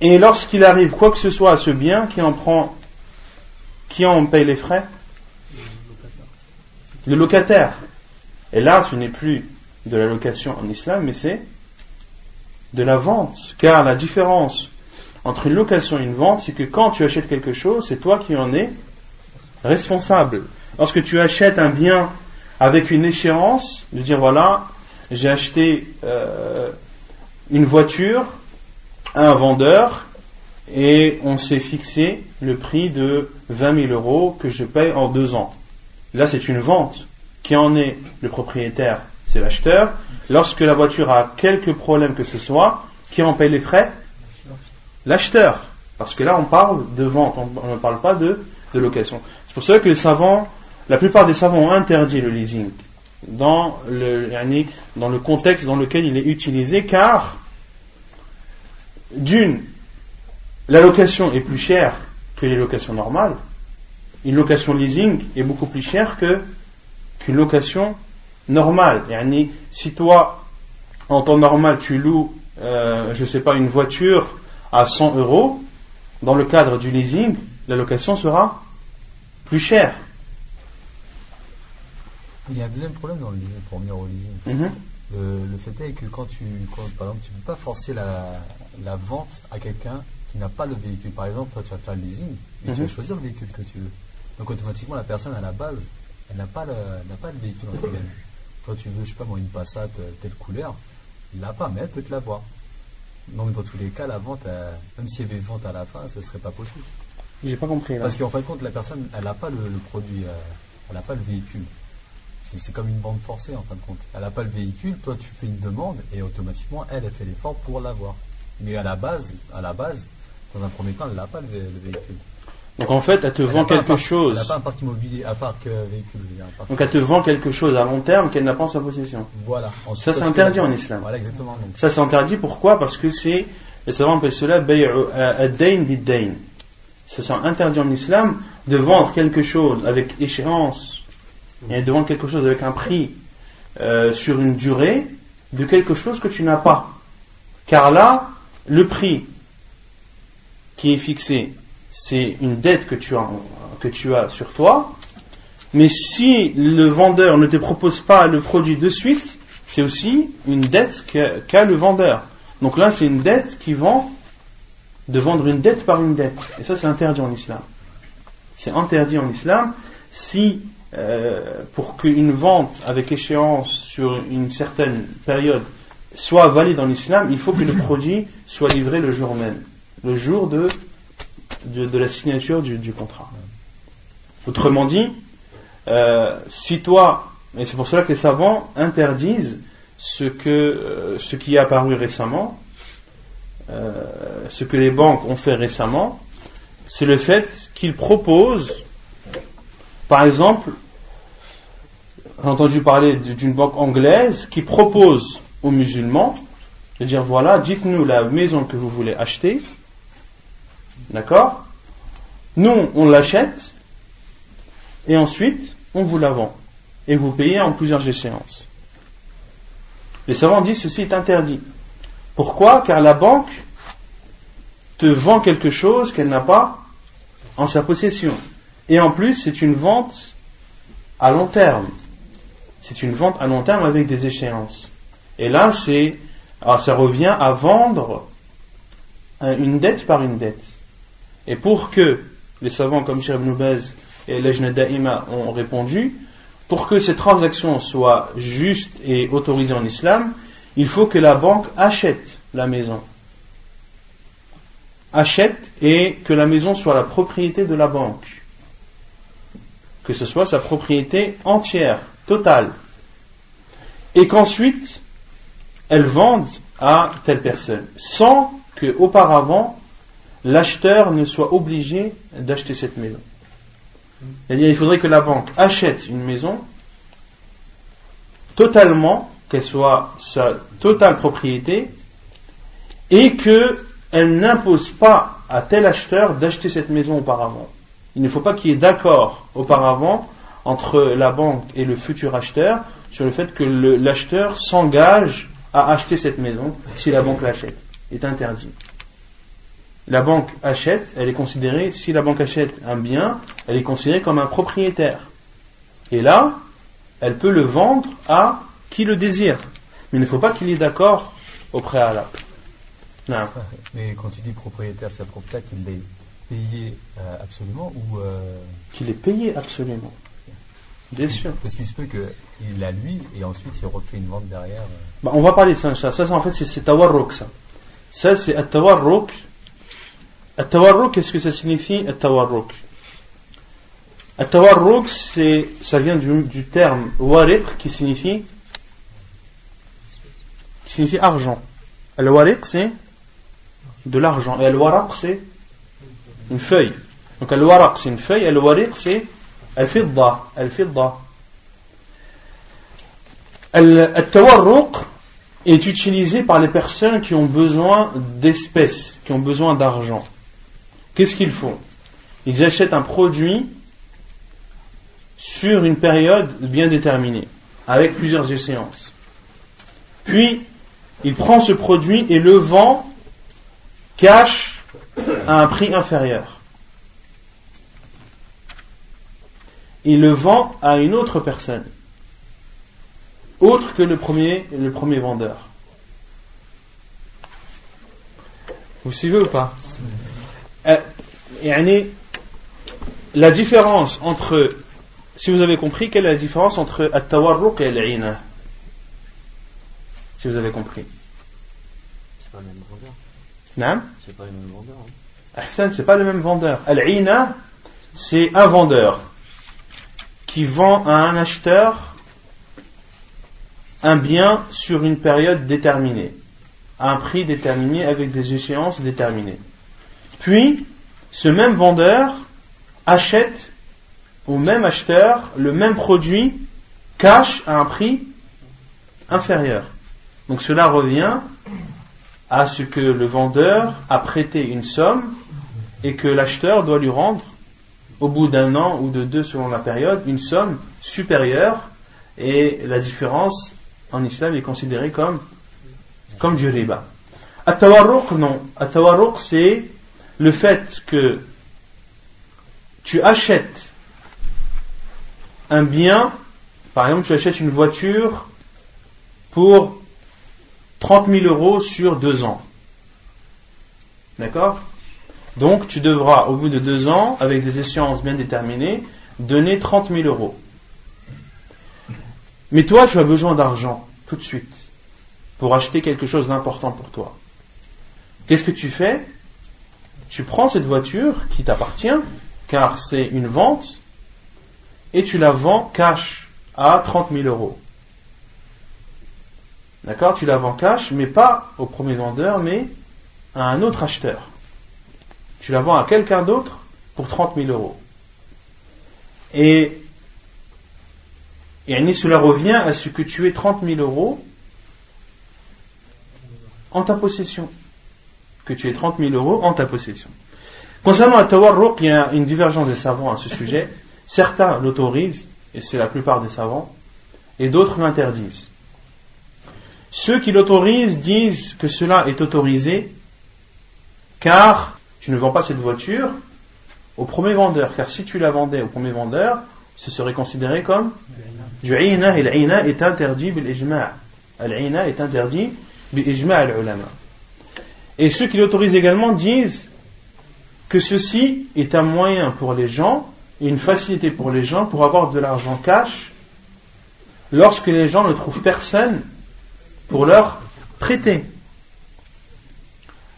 et lorsqu'il arrive quoi que ce soit à ce bien, qui en prend, qui en paye les frais? Le locataire. Et là, ce n'est plus de la location en islam, mais c'est de la vente. Car la différence entre une location et une vente, c'est que quand tu achètes quelque chose, c'est toi qui en es responsable. Lorsque tu achètes un bien avec une échéance, de dire voilà, j'ai acheté euh, une voiture à un vendeur et on s'est fixé le prix de 20 000 euros que je paye en deux ans. Là, c'est une vente. Qui en est le propriétaire C'est l'acheteur. Lorsque la voiture a quelques problèmes que ce soit, qui en paye les frais L'acheteur. Parce que là, on parle de vente, on ne parle pas de, location. C'est pour cela que les savants, la plupart des savants ont interdit le leasing dans le, dans le contexte dans lequel il est utilisé, car d'une, la location est plus chère que les locations normales. Une location leasing est beaucoup plus chère qu'une location normal. si toi, en temps normal, tu loues, euh, je ne sais pas, une voiture à 100 euros, dans le cadre du leasing, la location sera plus chère. Il y a un deuxième problème dans le leasing, pour revenir au leasing. Mhm. le, fait est que quand tu, par exemple, tu ne peux pas forcer la, vente à quelqu'un qui n'a pas le véhicule. Par exemple, toi, tu vas faire le leasing, et tu vas mhm. choisir le véhicule que tu veux. Donc, automatiquement, la personne, à la base, elle n'a pas, le, pas le véhicule en toi tu veux, je sais pas moi, une Passat euh, telle couleur, il l'a pas, mais elle peut te l'avoir. Donc dans tous les cas, la vente, même s'il y avait vente à la fin, ce serait pas possible. J'ai pas compris. Parce qu'en fin de compte, la personne, elle n'a pas le, produit, euh, elle n'a pas le véhicule. C'est comme une vente forcée en fin de compte. Elle n'a pas le véhicule, toi tu fais une demande et automatiquement elle, elle fait l'effort pour l'avoir. Mais à la base, à la base, dans un premier temps, elle n'a pas le véhicule. Donc en fait, elle te vend quelque chose. Elle n'a pas un parc immobilier, un parc euh, véhicule. Donc elle te vend quelque chose à long terme qu'elle n'a pas en sa possession. Voilà. ça c'est interdit en islam. Voilà, exactement. Ça c'est interdit pourquoi? Parce que c'est, les savants appellent cela euh, ad-dain bid-dain. Ça c'est interdit en islam de vendre quelque chose avec échéance et de vendre quelque chose avec un prix euh, sur une durée de quelque chose que tu n'as pas. Car là, le prix qui est fixé c'est une dette que tu, as, que tu as sur toi. Mais si le vendeur ne te propose pas le produit de suite, c'est aussi une dette qu'a le vendeur. Donc là, c'est une dette qui vend de vendre une dette par une dette. Et ça, c'est interdit en islam. C'est interdit en islam si, euh, pour qu'une vente avec échéance sur une certaine période soit valide en islam, il faut que le produit soit livré le jour même, le jour de de, la signature du, contrat. Autrement dit, euh, si toi, et c'est pour cela que les savants interdisent ce, que, euh, ce qui est apparu récemment, euh, ce que les banques ont fait récemment, c'est le fait qu'ils proposent, par exemple, j'ai entendu parler d'une banque anglaise qui propose aux musulmans de dire voilà, dites-nous la maison que vous voulez acheter, d'accord? Nous, on l'achète, et ensuite, on vous la vend, et vous payez en plusieurs échéances. Les savants disent ceci est interdit. Pourquoi? Car la banque te vend quelque chose qu'elle n'a pas en sa possession. Et en plus, c'est une vente à long terme. C'est une vente à long terme avec des échéances. Et là, c'est, ça revient à vendre une dette par une dette. Et pour que les savants comme Cheikh Ibn et Lejna Da'ima ont répondu, pour que ces transactions soient justes et autorisées en islam, il faut que la banque achète la maison. Achète et que la maison soit la propriété de la banque. Que ce soit sa propriété entière, totale. Et qu'ensuite, elle vende à telle personne, sans que auparavant l'acheteur ne soit obligé d'acheter cette maison. Il faudrait que la banque achète une maison totalement, qu'elle soit sa totale propriété, et qu'elle n'impose pas à tel acheteur d'acheter cette maison auparavant. Il ne faut pas qu'il y ait d'accord auparavant entre la banque et le futur acheteur sur le fait que l'acheteur s'engage à acheter cette maison si la banque l'achète. est interdit la banque achète, elle est considérée, si la banque achète un bien, elle est considérée comme un propriétaire. Et là, elle peut le vendre à qui le désire. Mais il ne faut pas qu'il y ait d'accord au préalable. Non. Mais quand tu dis propriétaire, c'est propriétaire qui l'est payé euh, absolument ou. Euh... Qu'il est payé absolument. Bien sûr. Parce qu'il se peut qu'il l'a lui et ensuite il refait une vente derrière. Euh. Bah, on va parler de ça, ça. Ça, en fait, c'est tawarruk, ça. Ça, c'est tawarruk At-tawarruk, qu'est-ce que ça signifie At-tawarruk? Ça vient du, terme wariq qui signifie qui signifie argent. Al-wariq, c'est de l'argent. Et al-waraq, c'est une feuille. Donc al-waraq, c'est une feuille. Al-wariq, c'est al-fidda. Al-fidda. Al-tawarruk est utilisé par les personnes qui ont besoin d'espèces, qui ont besoin d'argent. Qu'est-ce qu'ils font? Ils achètent un produit sur une période bien déterminée, avec plusieurs échéances. Puis, il prend ce produit et le vend cash à un prix inférieur. Il le vend à une autre personne, autre que le premier, le premier vendeur. Vous suivez ou pas? Euh, la différence entre, si vous avez compris, quelle est la différence entre At-Tawarruq et Al-Ina Si vous avez compris. C'est pas le même vendeur. Non C'est pas le même vendeur. Hein. c'est pas le même vendeur. Al-Ina, c'est un vendeur qui vend à un acheteur un bien sur une période déterminée, à un prix déterminé avec des échéances déterminées. Puis, ce même vendeur achète au même acheteur le même produit cash à un prix inférieur. Donc cela revient à ce que le vendeur a prêté une somme et que l'acheteur doit lui rendre au bout d'un an ou de deux selon la période une somme supérieure et la différence en islam est considérée comme, du riba. At-tawarruq, non. At-tawarruq, c'est le fait que tu achètes un bien, par exemple, tu achètes une voiture pour 30 000 euros sur deux ans. D'accord? Donc, tu devras, au bout de deux ans, avec des échéances bien déterminées, donner 30 000 euros. Mais toi, tu as besoin d'argent tout de suite pour acheter quelque chose d'important pour toi. Qu'est-ce que tu fais? Tu prends cette voiture qui t'appartient, car c'est une vente, et tu la vends cash à 30 000 euros. D'accord? Tu la vends cash, mais pas au premier vendeur, mais à un autre acheteur. Tu la vends à quelqu'un d'autre pour 30 000 euros. Et, et cela revient à ce que tu aies 30 000 euros en ta possession. Que tu aies 30 000 euros en ta possession. Concernant le tawarruq, il y a une divergence des savants à ce sujet. Certains l'autorisent, et c'est la plupart des savants, et d'autres l'interdisent. Ceux qui l'autorisent disent que cela est autorisé car tu ne vends pas cette voiture au premier vendeur, car si tu la vendais au premier vendeur, ce serait considéré comme du est interdit bil ijma'. L'aïna est interdit bil ijma'. Et ceux qui l'autorisent également disent que ceci est un moyen pour les gens, une facilité pour les gens pour avoir de l'argent cash lorsque les gens ne trouvent personne pour leur prêter.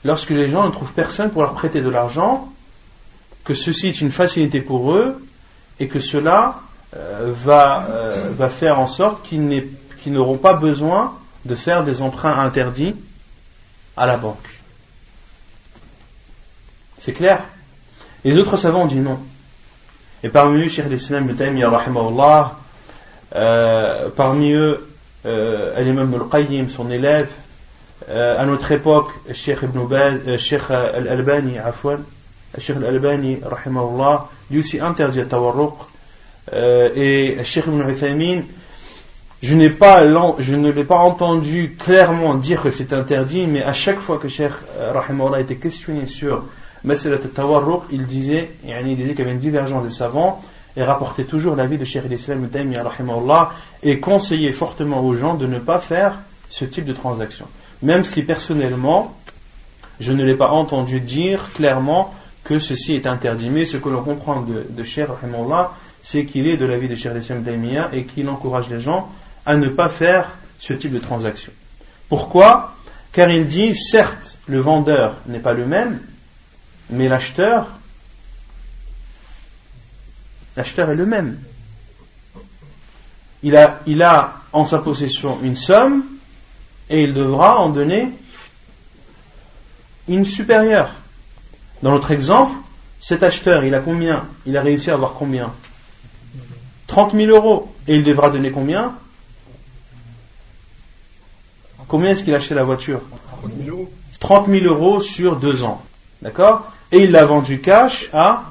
Lorsque les gens ne trouvent personne pour leur prêter de l'argent, que ceci est une facilité pour eux et que cela euh, euh, va faire en sorte qu'ils n'auront pas besoin de faire des emprunts interdits à la banque. C'est clair Les autres savants ont dit non. Et parmi eux, Cheikh l'Islam euh, parmi eux, euh, Al-Imam al-Qayyim, son élève, euh, à notre époque, Cheikh Ibn Baz, euh, Cheikh Al-Albani, Afwan, Cheikh Al-Albani, rahimahullah, lui aussi interdit à tawarruq, euh, et Cheikh Ibn Uthaymin, je, n'ai pas, je ne l'ai pas entendu clairement dire que c'est interdit, mais à chaque fois que Cheikh euh, Rahimahullah était questionné sur Masalat al-Tawarruq, il disait, il disait qu'il y avait une divergence des savants, et rapportait toujours l'avis de Cheikh l'Islam et conseillait fortement aux gens de ne pas faire ce type de transaction. Même si personnellement, je ne l'ai pas entendu dire clairement que ceci est interdit. Mais ce que l'on comprend de, de Cheikh c'est qu'il est de l'avis de Cheikh l'Islam et qu'il encourage les gens à ne pas faire ce type de transaction. Pourquoi? Car il dit, certes, le vendeur n'est pas le même, mais l'acheteur L'acheteur est le même. Il a, il a en sa possession une somme et il devra en donner une supérieure. Dans notre exemple, cet acheteur, il a combien? Il a réussi à avoir combien? 30 000 euros. Et il devra donner combien? Combien est-ce qu'il a acheté la voiture? 30 000 euros sur deux ans. D'accord? Et il l'a vendu cash à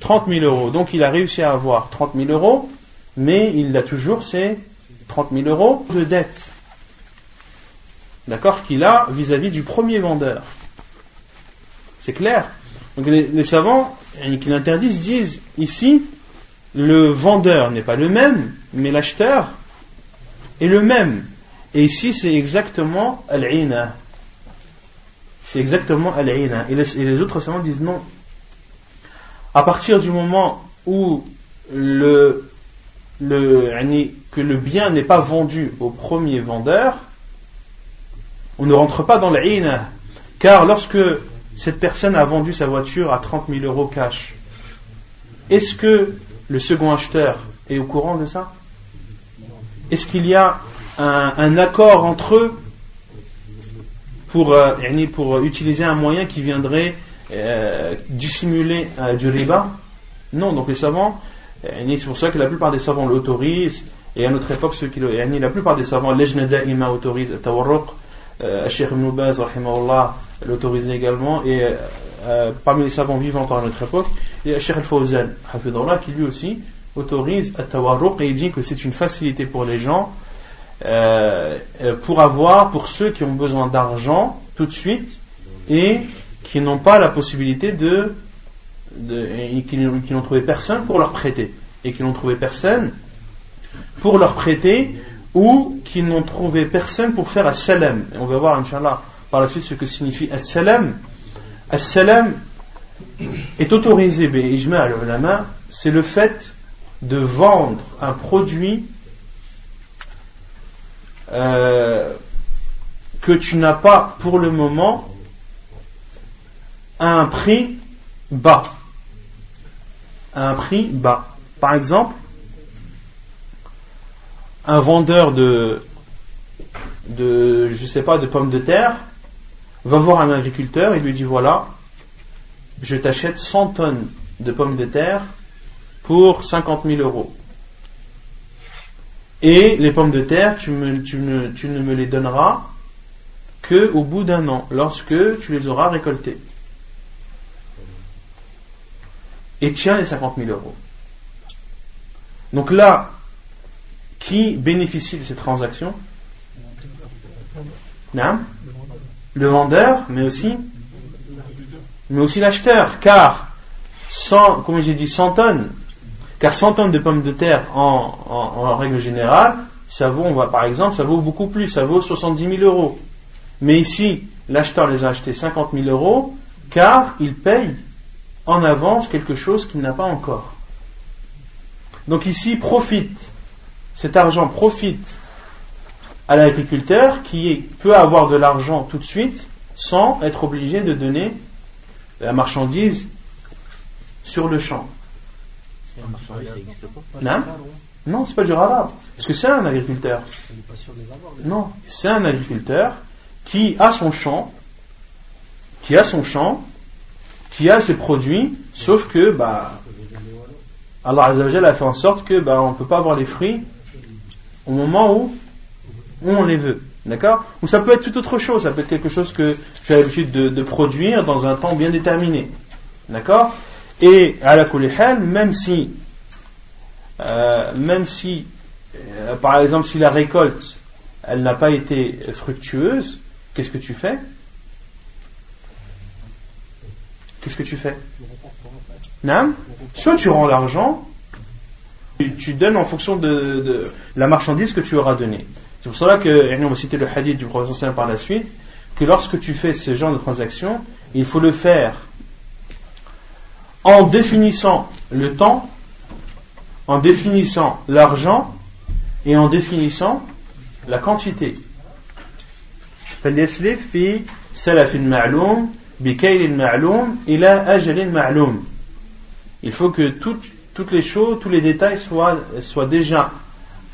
30 000 euros. Donc il a réussi à avoir 30 000 euros, mais il a toujours ses 30 000 euros de dette. D'accord? Qu'il a vis-à-vis du premier vendeur. C'est clair? Donc les, savants qui l'interdisent disent ici, le vendeur n'est pas le même, mais l'acheteur est le même. Et ici, c'est exactement al-ina. C'est exactement al-ina. Et les autres savants disent non, à partir du moment où le, bien n'est pas vendu au premier vendeur, on ne rentre pas dans l'ina. Car lorsque cette personne a vendu sa voiture à 30 000 euros cash, est-ce que le second acheteur est au courant de ça? Est-ce qu'il y a un, accord entre eux? Pour, euh, pour utiliser un moyen qui viendrait euh, dissimuler euh, du riba. Non, donc les savants, euh, c'est pour ça que la plupart des savants l'autorisent, et à notre époque, ceux qui le, la plupart des savants, l'Ejna Da'ima autorise Tawarruq, euh, Sheikh Ibn Baz, l'autorise également, et parmi les savants vivants par notre époque, il y a Sheikh Al-Fawzan, qui lui aussi autorise Tawarruq, et il dit que c'est une facilité pour les gens, pour avoir, pour ceux qui ont besoin d'argent tout de suite, et qui n'ont pas la possibilité de, qui, n'ont trouvé personne pour leur prêter et qui n'ont trouvé personne pour leur prêter ou qui n'ont trouvé personne pour faire as-salam. Et on va voir, Inch'Allah, par la suite ce que signifie as-salam. As-salam est autorisé, la main c'est le fait de vendre un produit euh, que tu n'as pas pour le moment un prix bas. Un prix bas. Par exemple, un vendeur de, de je sais pas, de pommes de terre va voir un agriculteur et lui dit voilà, je t'achète 100 tonnes de pommes de terre pour 50 000 euros. Et les pommes de terre, tu, ne, me les donneras que au bout d'un an, lorsque tu les auras récoltés. Et tiens les 50 000 euros. Donc là, qui bénéficie de cette transaction? Le vendeur, mais aussi, mais aussi l'acheteur, car 100, comme j'ai dit, 100 tonnes, car 100 tonnes de pommes de terre en, règle générale, ça vaut, on va, par exemple, ça vaut beaucoup plus, ça vaut 70 000 euros. Mais ici, l'acheteur les a achetés 50 000 euros, car il paye en avance quelque chose qu'il n'a pas encore. Donc ici, profite, cet argent profite à l'agriculteur qui peut avoir de l'argent tout de suite sans être obligé de donner la marchandise sur le champ. Non, non c'est pas du arabe. Parce que c'est un agriculteur. Non, c'est un agriculteur qui a son champ, qui a son champ, qui a ses produits, sauf que bah, Allah a fait en sorte que bah, on ne peut pas avoir les fruits au moment où, on les veut. D'accord? Ou ça peut être tout autre chose, ça peut être quelque chose que tu as l'habitude de, produire dans un temps bien déterminé. D'accord? Et à la hal, même si, euh, même si, euh, par exemple, si la récolte, elle n'a pas été fructueuse, qu'est-ce que tu fais? Qu'est-ce que tu fais? Non Soit tu rends l'argent, tu donnes en fonction de, la marchandise que tu auras donnée. C'est pour cela que, on va citer le hadith du professeur par la suite, que lorsque tu fais ce genre de transaction, il faut le faire en définissant le temps, en définissant l'argent et en définissant la quantité. Il faut que toutes les choses, tous les détails soient, déjà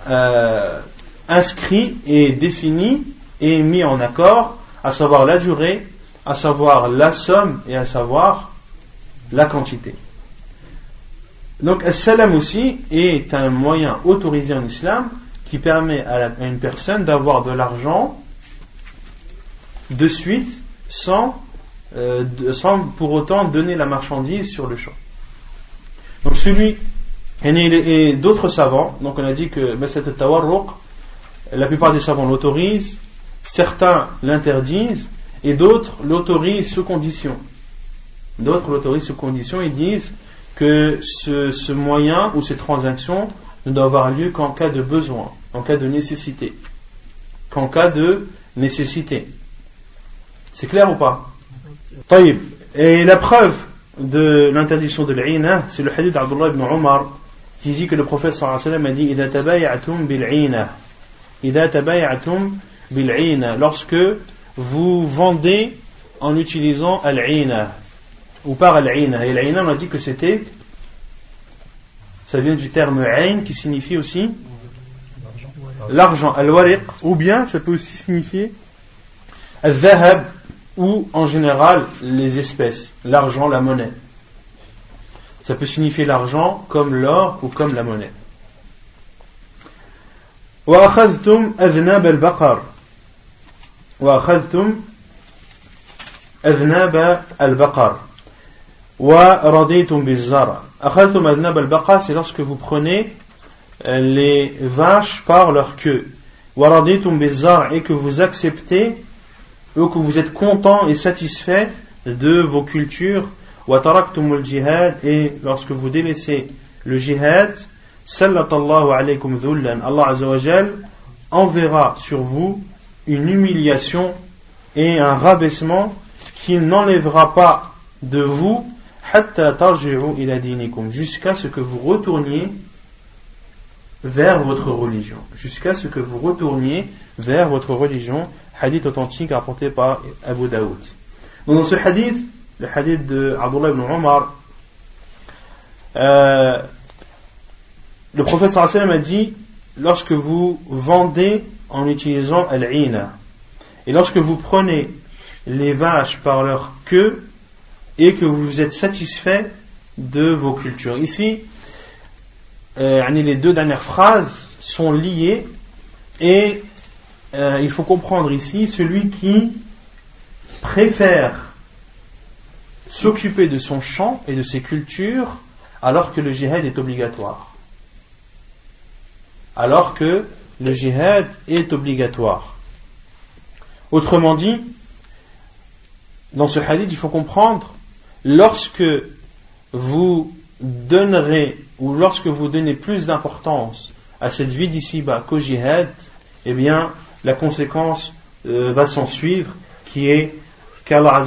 euh, inscrits et définis et mis en accord, à savoir la durée, à savoir la somme et à savoir la quantité. Donc, salam aussi est un moyen autorisé en islam qui permet à, une personne d'avoir de l'argent de suite sans, euh, sans pour autant donner la marchandise sur le champ. Donc celui et d'autres savants, donc on a dit que la plupart des savants l'autorisent, certains l'interdisent et d'autres l'autorisent sous condition. D'autres l'autorisent sous condition, ils disent que ce, moyen ou ces transactions ne doivent avoir lieu qu'en cas de besoin, en cas de nécessité. Qu'en cas de nécessité. C'est clair ou pas? Et la preuve de l'interdiction de l'ina, hein, c'est le hadith d'Abdullah ibn Omar qui dit que le prophète sallallahu alayhi wa sallam a dit Ida tabaya'atum bil'ina. Ida tabaya'atum bil'ina. Lorsque vous vendez en utilisant al-ina ou par al-ina et al-ina on a dit que c'était ça vient du terme ain qui signifie aussi l'argent al-wariq ou bien ça peut aussi signifier al-dhahab ou en général les espèces, l'argent, la monnaie. Ça peut signifier l'argent comme l'or ou comme la monnaie. وأخذتم أذناب البقر وأخذتم أذناب البقر c'est lorsque vous prenez euh, les vaches par leur queue. et que vous acceptez ou que vous êtes content et satisfait de vos cultures. et lorsque vous délaissez le jihad, Allah Azzawajal enverra sur vous une humiliation et un rabaissement qu'il n'enlèvera pas de vous jusqu'à ce que vous retourniez vers votre religion, jusqu'à ce que vous retourniez vers votre religion, hadith authentique rapporté par Abu Daoud. dans ce hadith, le hadith de Abdullah ibn Omar, euh, le prophète sallam a dit lorsque vous vendez en utilisant al-ina et lorsque vous prenez les vaches par leur queue et que vous êtes satisfait de vos cultures. Ici, euh, les deux dernières phrases sont liées et euh, il faut comprendre ici celui qui préfère s'occuper de son champ et de ses cultures alors que le jihad est obligatoire. Alors que le jihad est obligatoire. Autrement dit, dans ce hadith, il faut comprendre, lorsque vous donnerez ou lorsque vous donnez plus d'importance à cette vie d'ici-bas qu'au jihad, eh bien, la conséquence euh, va s'en suivre, qui est qu'Allah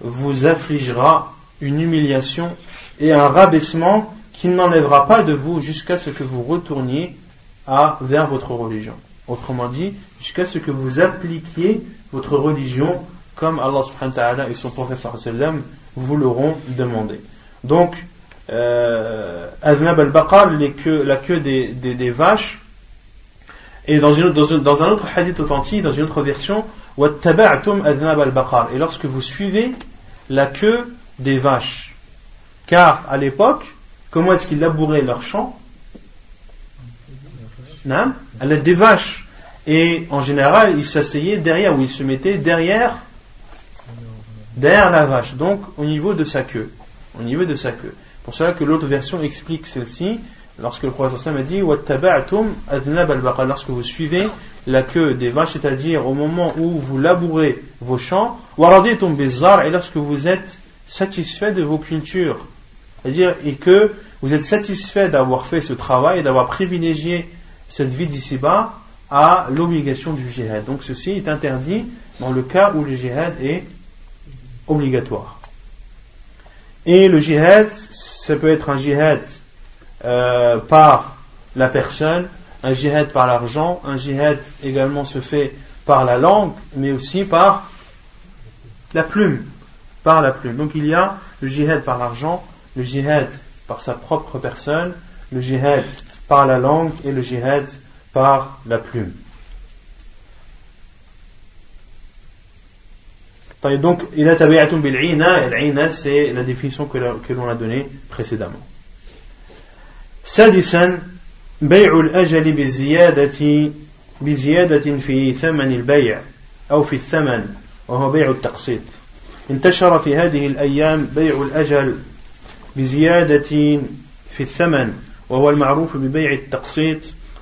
vous affligera une humiliation et un rabaissement qui n'enlèvera pas de vous jusqu'à ce que vous retourniez à, vers votre religion. Autrement dit, jusqu'à ce que vous appliquiez votre religion comme Allah subhanahu wa ta'ala et son prophète sallam vous l'auront demandé. Donc, euh, al-Baqar, la queue des, vaches, et dans, un autre hadith authentique, dans une autre version, et lorsque vous suivez la queue des vaches. Car à l'époque, comment est-ce qu'ils labouraient leurs champs? À l'aide des vaches. Et en général, ils s'asseyaient derrière, ou ils se mettaient derrière, derrière la vache, donc au niveau de sa queue. Au niveau de sa queue. Pour cela que l'autre version explique celle-ci, lorsque le prophète a dit lorsque vous suivez la queue des vaches, c'est-à-dire au moment où vous labourez vos champs, et lorsque vous êtes satisfait de vos cultures, c'est-à-dire et que vous êtes satisfait d'avoir fait ce travail d'avoir privilégié cette vie d'ici-bas à l'obligation du jihad. Donc ceci est interdit dans le cas où le jihad est obligatoire. Et le jihad, ça peut être un jihad euh, par la personne, un jihad par l'argent, un jihad également se fait par la langue, mais aussi par la plume. Par la plume. Donc il y a le jihad par l'argent, le jihad par sa propre personne, le jihad par la langue et le jihad par la plume. Donc, il a bil c'est la définition que l'on a donnée précédemment. سادسا بيع الأجل بزيادة بزيادة في ثمن البيع أو في الثمن وهو بيع التقسيط انتشر في هذه الأيام بيع الأجل بزيادة في الثمن وهو المعروف ببيع التقسيط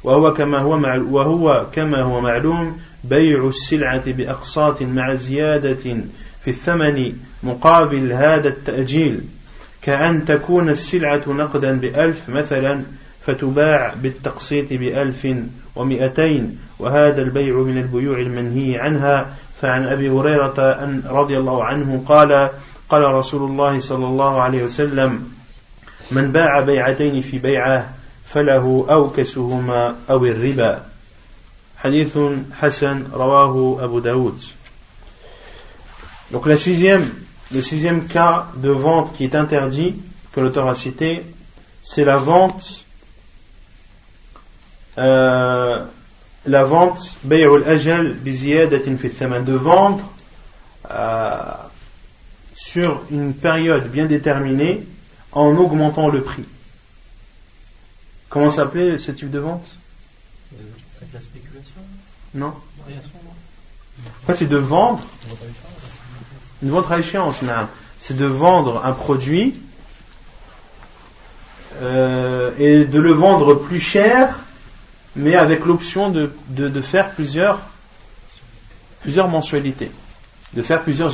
وهو كما هو وهو كما هو معلوم بيع السلعة بأقساط مع زيادة في الثمن مقابل هذا التأجيل. كأن تكون السلعة نقدا بألف مثلا فتباع بالتقسيط بألف ومئتين وهذا البيع من البيوع المنهي عنها. فعن أبي هريرة أن رضي الله عنه قال قال رسول الله صلى الله عليه وسلم من باع بيعتين في بيعة فله أوكسهما أو الربا حديث حسن رواه أبو داود Donc la sixième Le sixième cas de vente qui est interdit, que l'auteur a cité, c'est la vente, euh, la vente ajal de vendre euh, sur une période bien déterminée en augmentant le prix. Comment s'appelait ce type de vente? Euh, la spéculation? Non. En fait, c'est de vendre. Une vente à échéance, c'est de vendre un produit euh, et de le vendre plus cher, mais avec l'option de, de, faire plusieurs, plusieurs mensualités, de faire plusieurs,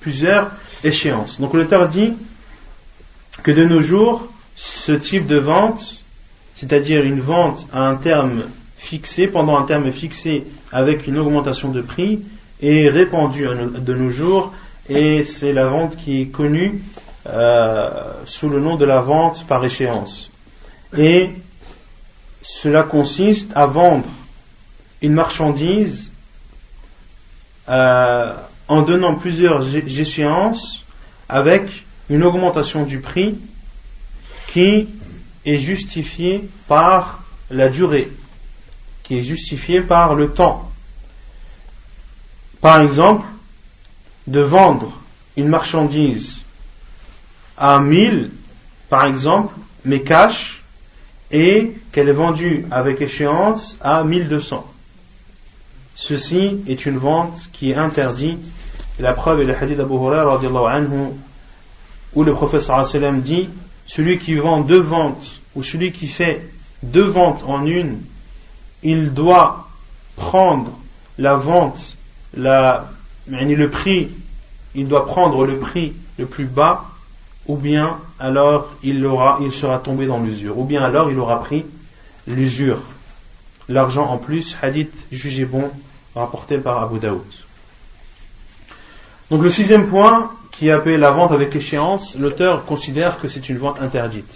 plusieurs échéances. Donc l'auteur dit que de nos jours, ce type de vente, c'est-à-dire une vente à un terme fixé, pendant un terme fixé avec une augmentation de prix, est répandue de nos jours et c'est la vente qui est connue euh, sous le nom de la vente par échéance. Et cela consiste à vendre une marchandise euh, en donnant plusieurs échéances avec une augmentation du prix qui est justifiée par la durée, qui est justifiée par le temps. Par exemple, de vendre une marchandise à 1000, par exemple, mais cash, et qu'elle est vendue avec échéance à 1200. ceci est une vente qui est interdite. la preuve est le hadith d'Abu Hurairah où le professeur dit celui qui vend deux ventes ou celui qui fait deux ventes en une, il doit prendre la vente, la, le prix, il doit prendre le prix le plus bas, ou bien alors il, aura, il sera tombé dans l'usure, ou bien alors il aura pris l'usure. L'argent en plus, hadith jugé bon, rapporté par Abu Daoud. Donc le sixième point, qui appelle la vente avec échéance, l'auteur considère que c'est une vente interdite.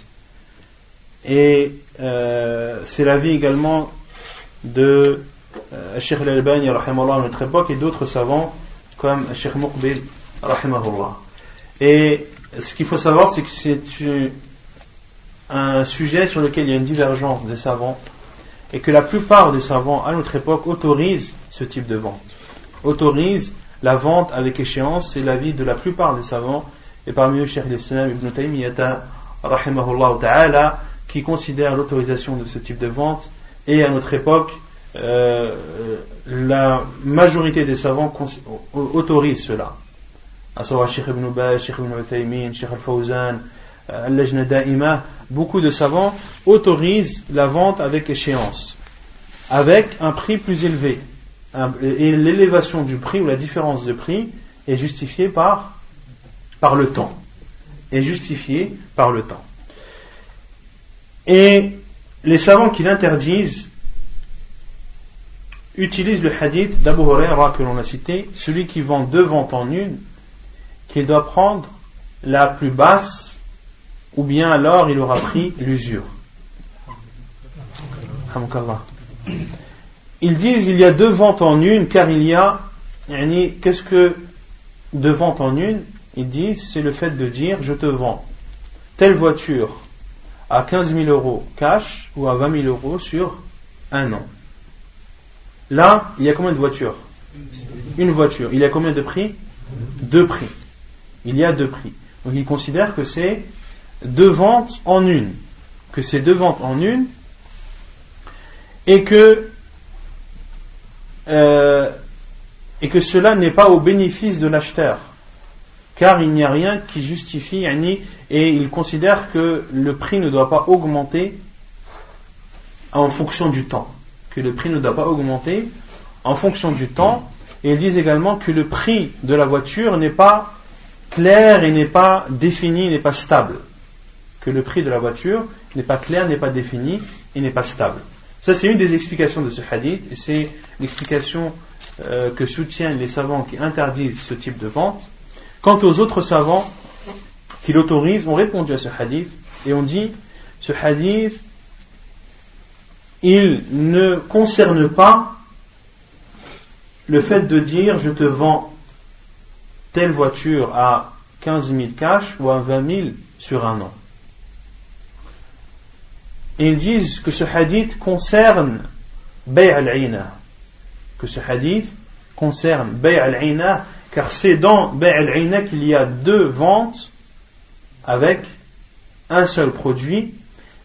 Et euh, c'est l'avis également de euh, Sheikh al-Albani à notre époque et d'autres savants comme Sheikh Muqbil Et ce qu'il faut savoir, c'est que c'est un sujet sur lequel il y a une divergence des savants et que la plupart des savants à notre époque autorisent ce type de vente. Autorisent la vente avec échéance, c'est l'avis de la plupart des savants et parmi eux Cheikh l'Islam Ibn Taymiyyah ta'ala qui considère l'autorisation de ce type de vente et à notre époque euh, la majorité des savants autorisent cela à savoir Sheikh Ibn Baz, Sheikh Ibn Taymiyyah, Sheikh Al-Fawzan, euh, Al-Lajna Da'ima, beaucoup de savants autorisent la vente avec échéance, avec un prix plus élevé. Et l'élévation du prix ou la différence de prix est justifiée par, par le temps. Est justifiée par le temps. Et les savants qui l'interdisent utilisent le hadith d'Abu Huraira que l'on a cité, celui qui vend deux ventes en une, qu'il doit prendre la plus basse, ou bien alors il aura pris l'usure. Ils disent il y a deux ventes en une, car il y a, qu'est-ce que deux ventes en une? Ils disent c'est le fait de dire je te vends telle voiture à 15 000 euros cash ou à 20 000 euros sur un an. Là, il y a combien de voitures? Une voiture. Il y a combien de prix? Deux prix il y a deux prix. Donc il considère que c'est deux ventes en une. Que c'est deux ventes en une. Et que, euh, et que cela n'est pas au bénéfice de l'acheteur. Car il n'y a rien qui justifie, et il considère que le prix ne doit pas augmenter en fonction du temps. Que le prix ne doit pas augmenter en fonction du temps. Et ils disent également que le prix de la voiture n'est pas clair et n'est pas défini, n'est pas stable. Que le prix de la voiture n'est pas clair, n'est pas défini et n'est pas stable. Ça, c'est une des explications de ce hadith et c'est l'explication euh, que soutiennent les savants qui interdisent ce type de vente. Quant aux autres savants qui l'autorisent, ont répondu à ce hadith et ont dit ce hadith, il ne concerne pas le fait de dire je te vends telle voiture à 15 000 cash ou à 20 000 sur un an. Ils disent que ce hadith concerne Bay al-Ina. Que ce hadith concerne Bay al-Ina, car c'est dans Bay al-Ina qu'il y a deux ventes avec un seul produit,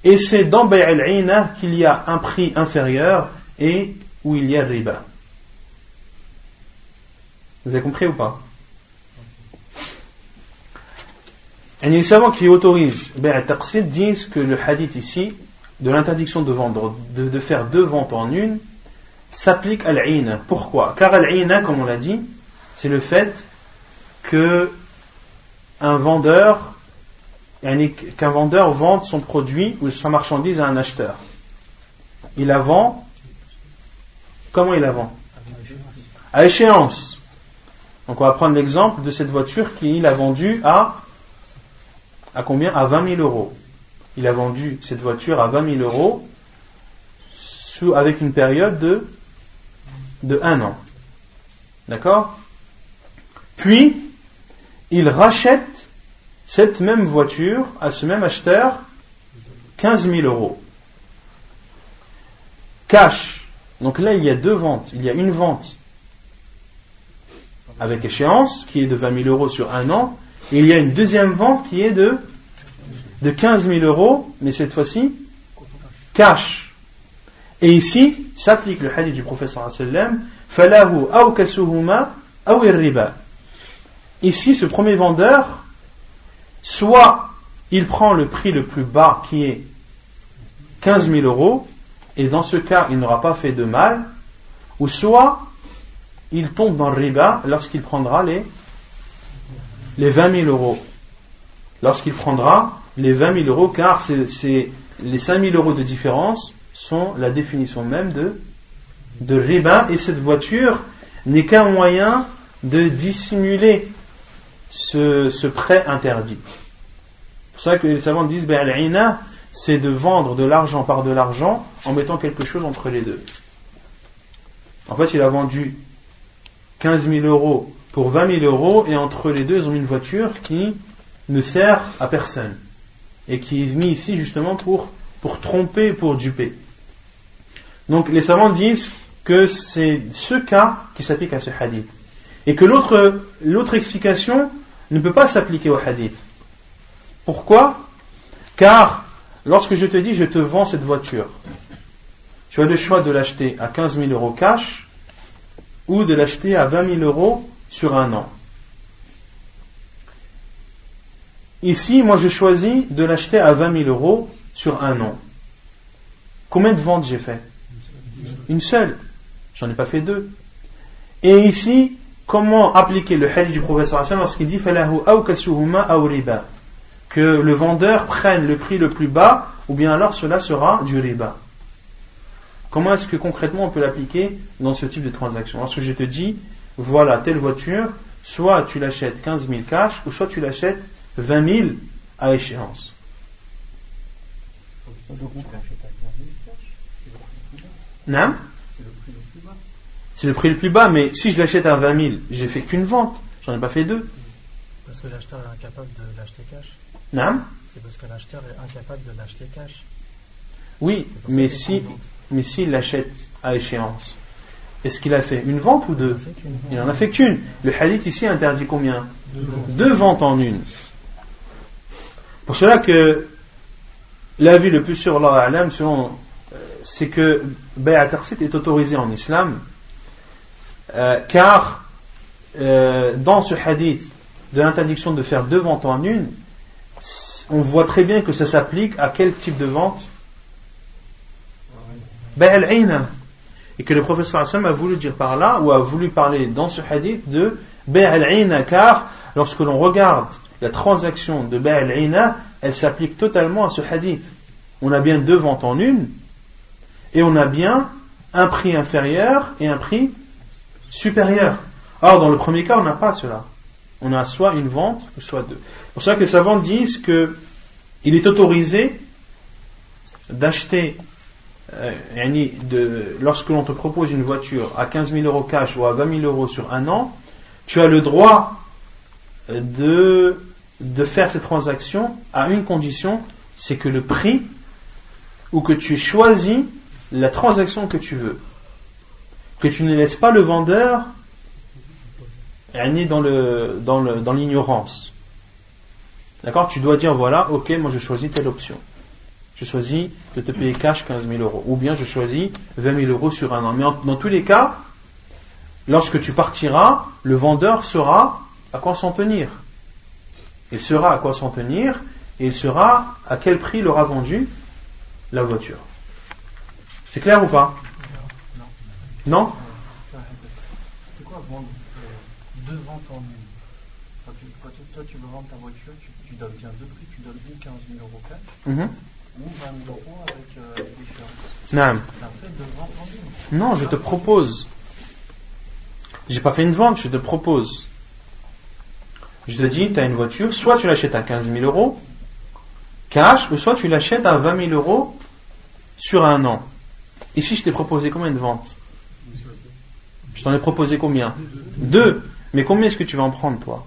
et c'est dans Bay al-Ina qu'il y a un prix inférieur et où il y a riba. Vous avez compris ou pas? Et les savants qui autorisent Taqsid disent que le hadith ici, de l'interdiction de vendre, de, faire deux ventes en une, s'applique à l'ina. Pourquoi? Car l'ina, comme on l'a dit, c'est le fait que un vendeur, qu'un vendeur vende son produit ou sa marchandise à un acheteur. Il la vend, comment il la vend? À échéance. Donc on va prendre l'exemple de cette voiture qu'il a vendue à à combien? À 20 000 euros. Il a vendu cette voiture à 20 000 euros avec une période de, de un an. D'accord? Puis, il rachète cette même voiture à ce même acheteur 15 000 euros. Cash. Donc là, il y a deux ventes. Il y a une vente avec échéance qui est de 20 000 euros sur un an et il y a une deuxième vente qui est de, de 15 000 euros, mais cette fois-ci cash. Et ici s'applique le hadith du professeur sallam falahu aw kasuhuma aw riba. Ici, ce premier vendeur, soit il prend le prix le plus bas qui est 15 000 euros, et dans ce cas, il n'aura pas fait de mal, ou soit il tombe dans le riba lorsqu'il prendra les, les 20 000 euros. Lorsqu'il prendra les 20 000 euros, car les 5 000 euros de différence sont la définition même de, de et cette voiture n'est qu'un moyen de dissimuler ce, prêt interdit. C'est pour ça que les savants disent, ben, c'est de vendre de l'argent par de l'argent en mettant quelque chose entre les deux. En fait, il a vendu 15 000 euros pour 20 000 euros et entre les deux, ils ont une voiture qui ne sert à personne et qui est mise ici justement pour, pour tromper, pour duper. Donc les savants disent que c'est ce cas qui s'applique à ce hadith et que l'autre, l'autre explication ne peut pas s'appliquer au hadith. Pourquoi? Car lorsque je te dis je te vends cette voiture, tu as le choix de l'acheter à 15 000 euros cash ou de l'acheter à 20 000 euros sur un an. Ici, moi, je choisis de l'acheter à 20 000 euros sur un an. Combien de ventes j'ai fait? Une seule. J'en ai pas fait deux. Et ici, comment appliquer le hadith du professeur lorsqu'il dit que le vendeur prenne le prix le plus bas ou bien alors cela sera du riba. Comment est-ce que concrètement on peut l'appliquer dans ce type de transaction? Lorsque je te dis, voilà telle voiture, soit tu l'achètes 15 000 cash, ou soit tu l'achètes 20 000 à échéance. Non C'est le prix le plus bas, mais si je l'achète à 20 000, j'ai fait qu'une vente, j'en ai pas fait deux. Parce que l'acheteur est incapable de l'acheter cash. Non C'est parce que l'acheteur est incapable de l'acheter cash. Oui, mais si, mais s'il l'achète à échéance, est-ce qu'il a fait une vente ou deux? Il en a fait qu'une. Le hadith ici interdit combien? Deux ventes en une. Pour cela que l'avis le plus sûr, Allah selon, euh, c'est que Bay'at est autorisé en islam, euh, car euh, dans ce hadith de l'interdiction de faire deux ventes en une, on voit très bien que ça s'applique à quel type de vente? Et que le professeur Hassan a voulu dire par là, ou a voulu parler dans ce hadith de Bay'al car lorsque l'on regarde la transaction de Bay'al elle s'applique totalement à ce hadith. On a bien deux ventes en une, et on a bien un prix inférieur et un prix supérieur. Or, dans le premier cas, on n'a pas cela. On a soit une vente, soit deux. C'est pour ça que les savants disent que il est autorisé d'acheter euh, lorsque l'on te propose une voiture à 15 000 euros cash ou à 20 000 euros sur un an, tu as le droit de, de faire cette transaction à une condition, c'est que le prix ou que tu choisis la transaction que tu veux. Que tu ne laisses pas le vendeur le dans le dans l'ignorance. D'accord? Tu dois dire voilà, ok, moi je choisis telle option je choisis de te payer cash 15 000 euros. Ou bien je choisis 20 000 euros sur un an. Mais dans tous les cas, lorsque tu partiras, le vendeur saura à quoi s'en tenir. Il saura à quoi s'en tenir et il saura à quel prix il aura vendu la voiture. C'est clair ou pas? Non C'est quoi vendre euh, deux ventes en une? Quand, toi tu veux vendre ta voiture, tu, donnes bien deux prix, tu donnes une 15 000 euros cash. Mhm. Non. non, je te propose. J'ai pas fait une vente, je te propose. Je te dis, tu as une voiture, soit tu l'achètes à 15 000 euros, cash, ou soit tu l'achètes à 20 000 euros sur un an. Ici, je t'ai proposé combien de ventes? Je t'en ai proposé combien? Deux. Mais combien est-ce que tu vas en prendre, toi?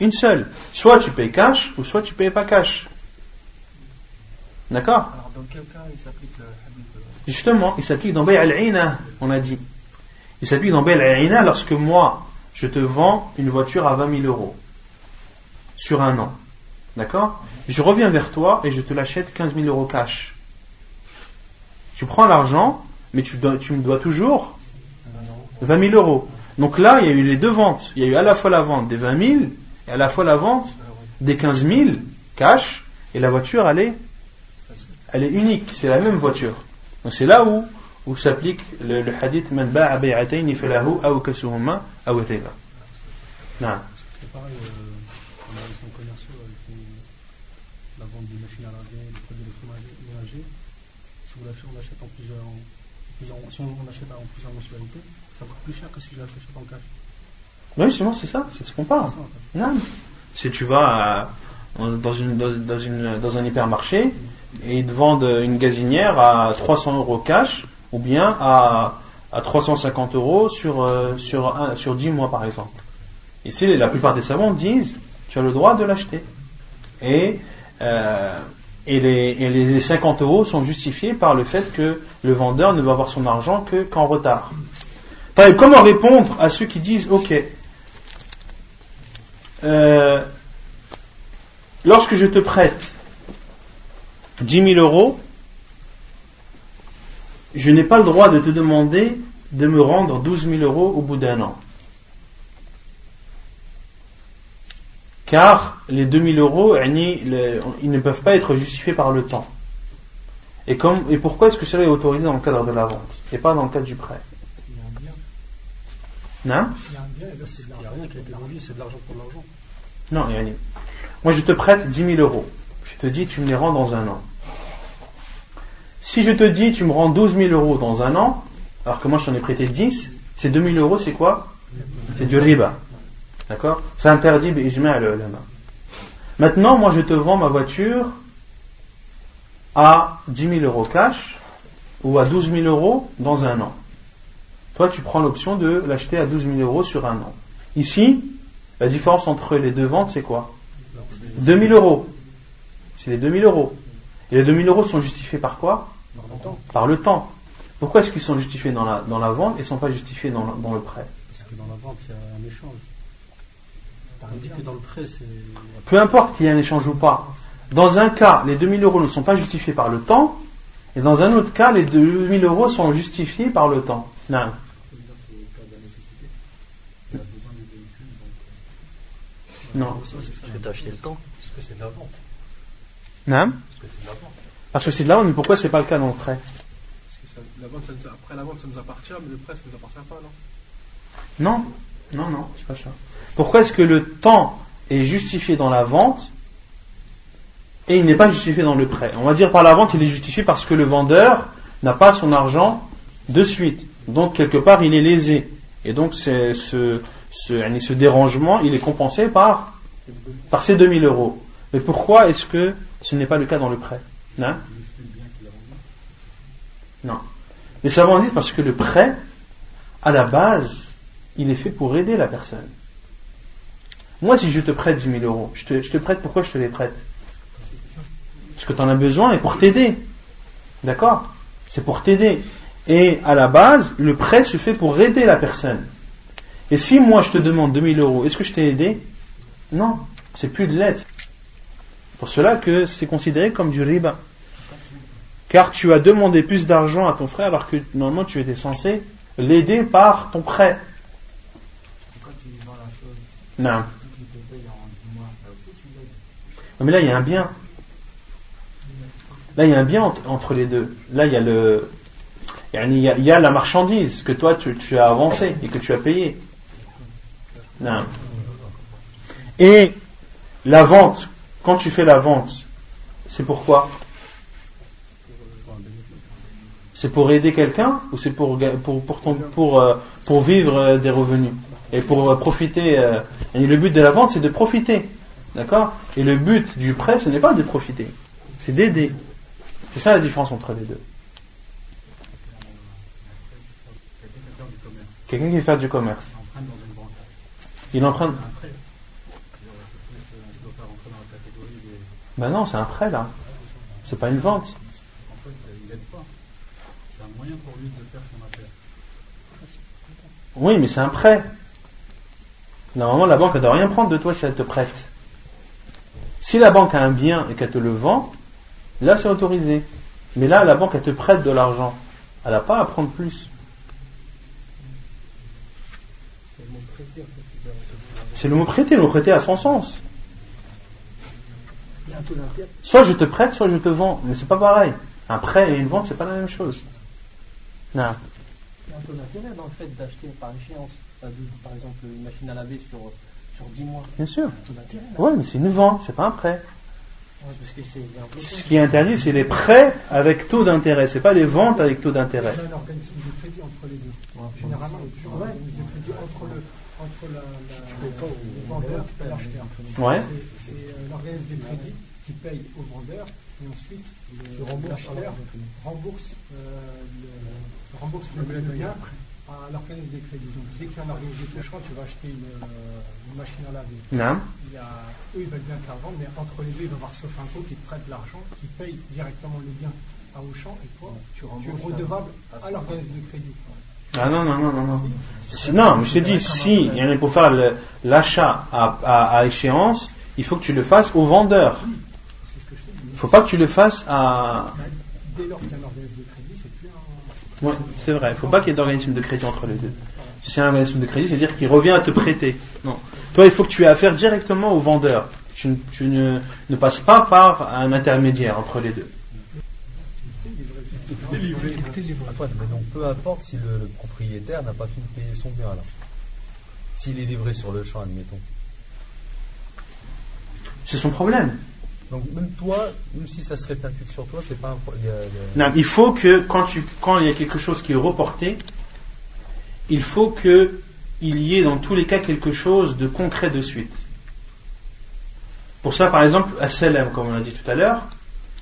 Une seule. Soit tu payes cash, ou soit tu payes pas cash. D'accord? Dans quel cas il s'applique le hadith Justement, il s'applique dans Bay al on a dit. Il s'applique dans Bay al lorsque moi, je te vends une voiture à 20 000 euros sur un an. D'accord? Je reviens vers toi et je te l'achète 15 000 euros cash. Tu prends l'argent, mais tu, tu me dois toujours 20 000 euros. Donc là, il y a eu les deux ventes. Il y a eu à la fois la vente des 20 000 et à la fois la vente des 15 000 cash. Et la voiture, elle est, elle est unique. C'est la même voiture. Donc c'est là où, où s'applique le, le hadith Man ba'a bay'atayni falahu aw kasuhuma aw. Non. C'est pareil, euh, on a des commerciaux avec la vente des machines à laver, des produits électroménagers. Si on l'achète en plusieurs, en plusieurs, si on achète en plusieurs mensualités, ça coûte plus cher que si je l'achète en cash. Oui, sinon c'est ça, c'est ce qu'on parle. Si tu vas dans, une, dans, une, dans un hypermarché et ils te vendent une gazinière à 300 euros cash ou bien à, à 350 euros sur, euh, sur, sur 10 mois par exemple. Ici, la plupart des savants disent tu as le droit de l'acheter. Et, euh, et, les, et, les, 50 euros sont justifiés par le fait que le vendeur ne va avoir son argent que qu'en retard. Comment répondre à ceux qui disent ok, euh, lorsque je te prête 10 000 euros, je n'ai pas le droit de te demander de me rendre 12 000 euros au bout d'un an. Car les 2 000 euros, ils ne peuvent pas être justifiés par le temps. Et, comme, et pourquoi est-ce que cela est autorisé dans le cadre de la vente et pas dans le cadre du prêt Non Il y a un bien et il n'y a rien qui a été vendu, c'est de l'argent pour l'argent. Non, rien. Moi, je te prête 10 000 euros. Je te dis, tu me les rends dans un an. Si je te dis, tu me rends 12 000 euros dans un an, alors que moi, je t'en ai prêté 10, ces 2 000 euros, c'est quoi? C'est du riba. D'accord? C'est interdit, à le Maintenant, moi, je te vends ma voiture à 10 000 euros cash ou à 12 000 euros dans un an. Toi, tu prends l'option de l'acheter à 12 000 euros sur un an. Ici, la différence entre les deux ventes, c'est quoi? 2000 euros. C'est les 2000 euros. Et les 2000 euros sont justifiés par quoi? Par le temps. Pourquoi est-ce qu'ils sont justifiés dans la, dans la vente et ne sont pas justifiés dans, dans le prêt? Parce que dans la vente, il y a un échange. Dit que dans le prêt, c'est. Peu importe qu'il y ait un échange ou pas. Dans un cas, les 2000 euros ne sont pas justifiés par le temps, et dans un autre cas, les 2000 euros sont justifiés par le temps. Non. Non. Parce que tu as acheté le temps. Parce que c'est de la vente. Non Parce que c'est de la vente. Parce que c'est de la vente, mais pourquoi c'est pas le cas dans le prêt? Parce que la vente, ça nous, après la vente, ça nous appartient, mais le prêt, ça ne nous appartient pas, non? Non, non, non, c'est pas ça. Pourquoi est-ce que le temps est justifié dans la vente et il n'est pas justifié dans le prêt? On va dire par la vente, il est justifié parce que le vendeur n'a pas son argent de suite. Donc, quelque part, il est lésé. Et donc, ce, dérangement, il est compensé par, par ces 2000 euros. Mais pourquoi est-ce que ce n'est pas le cas dans le prêt? Non Non. Les savants disent parce que le prêt, à la base, il est fait pour aider la personne. Moi, si je te prête 10 000 euros, je te, prête, pourquoi je te les prête? Parce que tu en as besoin et pour t'aider. D'accord? C'est pour t'aider. Et à la base, le prêt se fait pour aider la personne. Et si moi je te demande 2000 euros, est-ce que je t'ai aidé? Non, c'est plus de l'aide. Pour cela que c'est considéré comme du riba. Car tu as demandé plus d'argent à ton frère alors que normalement tu étais censé l'aider par ton prêt. Non. Mais là il y a un bien. Là il y a un bien entre les deux. Là il y a le, il y a, la marchandise que toi tu as avancé et que tu as payé. Et la vente, quand tu fais la vente, c'est pourquoi C'est pour aider quelqu'un ou c'est pour, pour, pour, euh, vivre euh, des revenus et pour euh, profiter Le but de la vente, c'est de profiter. D'accord? Et le but du prêt, ce n'est pas de profiter, c'est d'aider. C'est ça la différence entre les deux. Quelqu'un qui fait du commerce. Il emprunte. Ben non, c'est un prêt là. C'est pas une vente. En fait, il pas. C'est un moyen pour lui de faire son affaire. Oui, mais c'est un prêt. Normalement, la banque ne doit rien prendre de toi si elle te prête. Si la banque a un bien et qu'elle te le vend, là c'est autorisé. Mais là, la banque elle te prête de l'argent. Elle n'a pas à prendre plus. C'est le mot prêter, le mot prêter a son sens. Soit je te prête, soit je te vends, mais c'est pas pareil. Un prêt et une vente, c'est pas la même chose. Non. Un d'intérêt dans le fait d'acheter par échéance, par exemple une machine à laver sur, sur 10 mois. Bien sûr. Oui, mais c'est une vente, c'est pas un prêt. Ce qui est interdit, c'est les prêts avec taux d'intérêt, c'est pas les ventes avec taux d'intérêt. Il y a un organisme de crédit entre les deux. Généralement, il y a toujours un organisme de crédit entre le, entre la, le vendeur et l'acheteur. Ouais. C'est euh, l'organisme de crédit qui paye au vendeur et ensuite l'acheteur rembourse, euh, le, rembourse le bien à l'organisme de crédit. Donc dès qu'il y a un organisme de crédit, tu vas acheter une, euh, une, machine à laver. Non. Il y a, eux, ils veulent bien te la vendre, mais entre les deux, il va y avoir Sofinco qui te prête l'argent, qui paye directement le bien à Auchan, et toi, tu, tu es redevable à l'organisme de crédit. Ah non, non, non, non, non. Non, je te dis, si pour faire l'achat à, à, à, échéance, il faut que tu le fasses au vendeur. Il ne faut pas que tu le fasses à. Dès lors qu'il y a un organisme de crédit, c'est plus un. Oui, c'est vrai. Il ne faut pas qu'il y ait d'organisme de crédit entre les deux. Si c'est un organisme de crédit, c'est-à-dire qu'il revient à te prêter. Non. Toi, il faut que tu aies affaire directement au vendeur. Tu, tu ne, ne passes pas par un intermédiaire entre les deux donc peu importe si le, propriétaire n'a pas fini de payer son bien là. S'il est livré sur le champ, admettons. C'est son problème. Donc même toi, même si ça se répercute sur toi, c'est pas un problème. Non, il faut que quand, tu, quand il y a quelque chose qui est reporté, il faut qu'il y ait dans tous les cas quelque chose de concret de suite. Pour ça, par exemple, à Salem, comme on a dit tout à l'heure,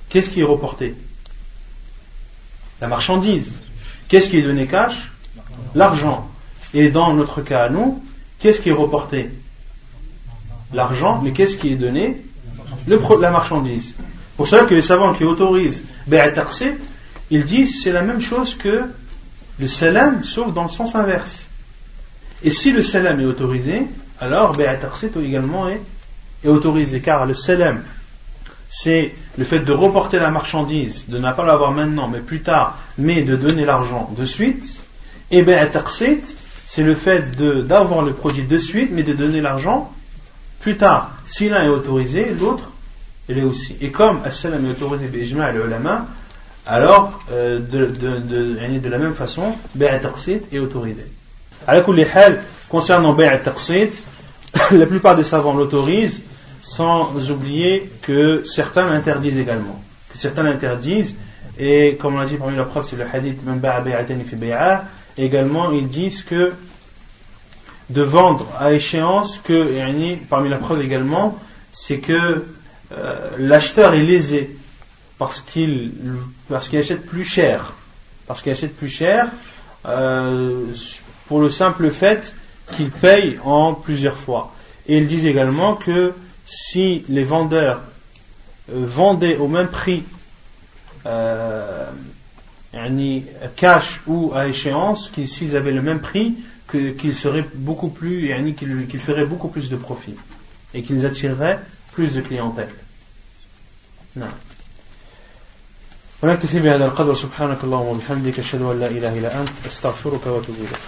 qu'est-ce qui est reporté? La marchandise. Qu'est-ce qui est donné cash? L'argent. Et dans notre cas à nous, qu'est-ce qui est reporté? L'argent, mais qu'est-ce qui est donné? La marchandise. Pour cela que les savants qui autorisent Be'ataqsit, ils disent c'est la même chose que le salam, sauf dans le sens inverse. Et si le salam est autorisé, alors Be'ataqsit également est, est autorisé, car le salam c'est le fait de reporter la marchandise, de ne pas l'avoir maintenant, mais plus tard, mais de donner l'argent de suite. Et bien, c'est le fait d'avoir le produit de suite, mais de donner l'argent plus tard. Si l'un est autorisé, l'autre, il est aussi. Et comme As-Salam est autorisé, la main, alors, euh, de, de, de, de, la même façon, Bay'a est autorisé. À concernant Bay'a la plupart des savants l'autorisent, sans oublier que certains l'interdisent également. Que certains l'interdisent, et comme on l'a dit parmi la preuve, c'est le hadith et également ils disent que de vendre à échéance, que parmi la preuve également, c'est que euh, l'acheteur est lésé parce qu'il parce qu'il achète plus cher, parce qu'il achète plus cher euh, pour le simple fait qu'il paye en plusieurs fois. Et ils disent également que si les vendeurs euh, vendaient au même prix euh, cash ou à échéance, s'ils avaient le même prix, qu'ils seraient beaucoup plus, qu'ils feraient beaucoup plus de profit et qu'ils attireraient plus de clientèle. Non. ونكتفي بهذا القدر سبحانك اللهم وبحمدك أشهد أن لا إله إلا أنت أستغفرك وأتوب إليك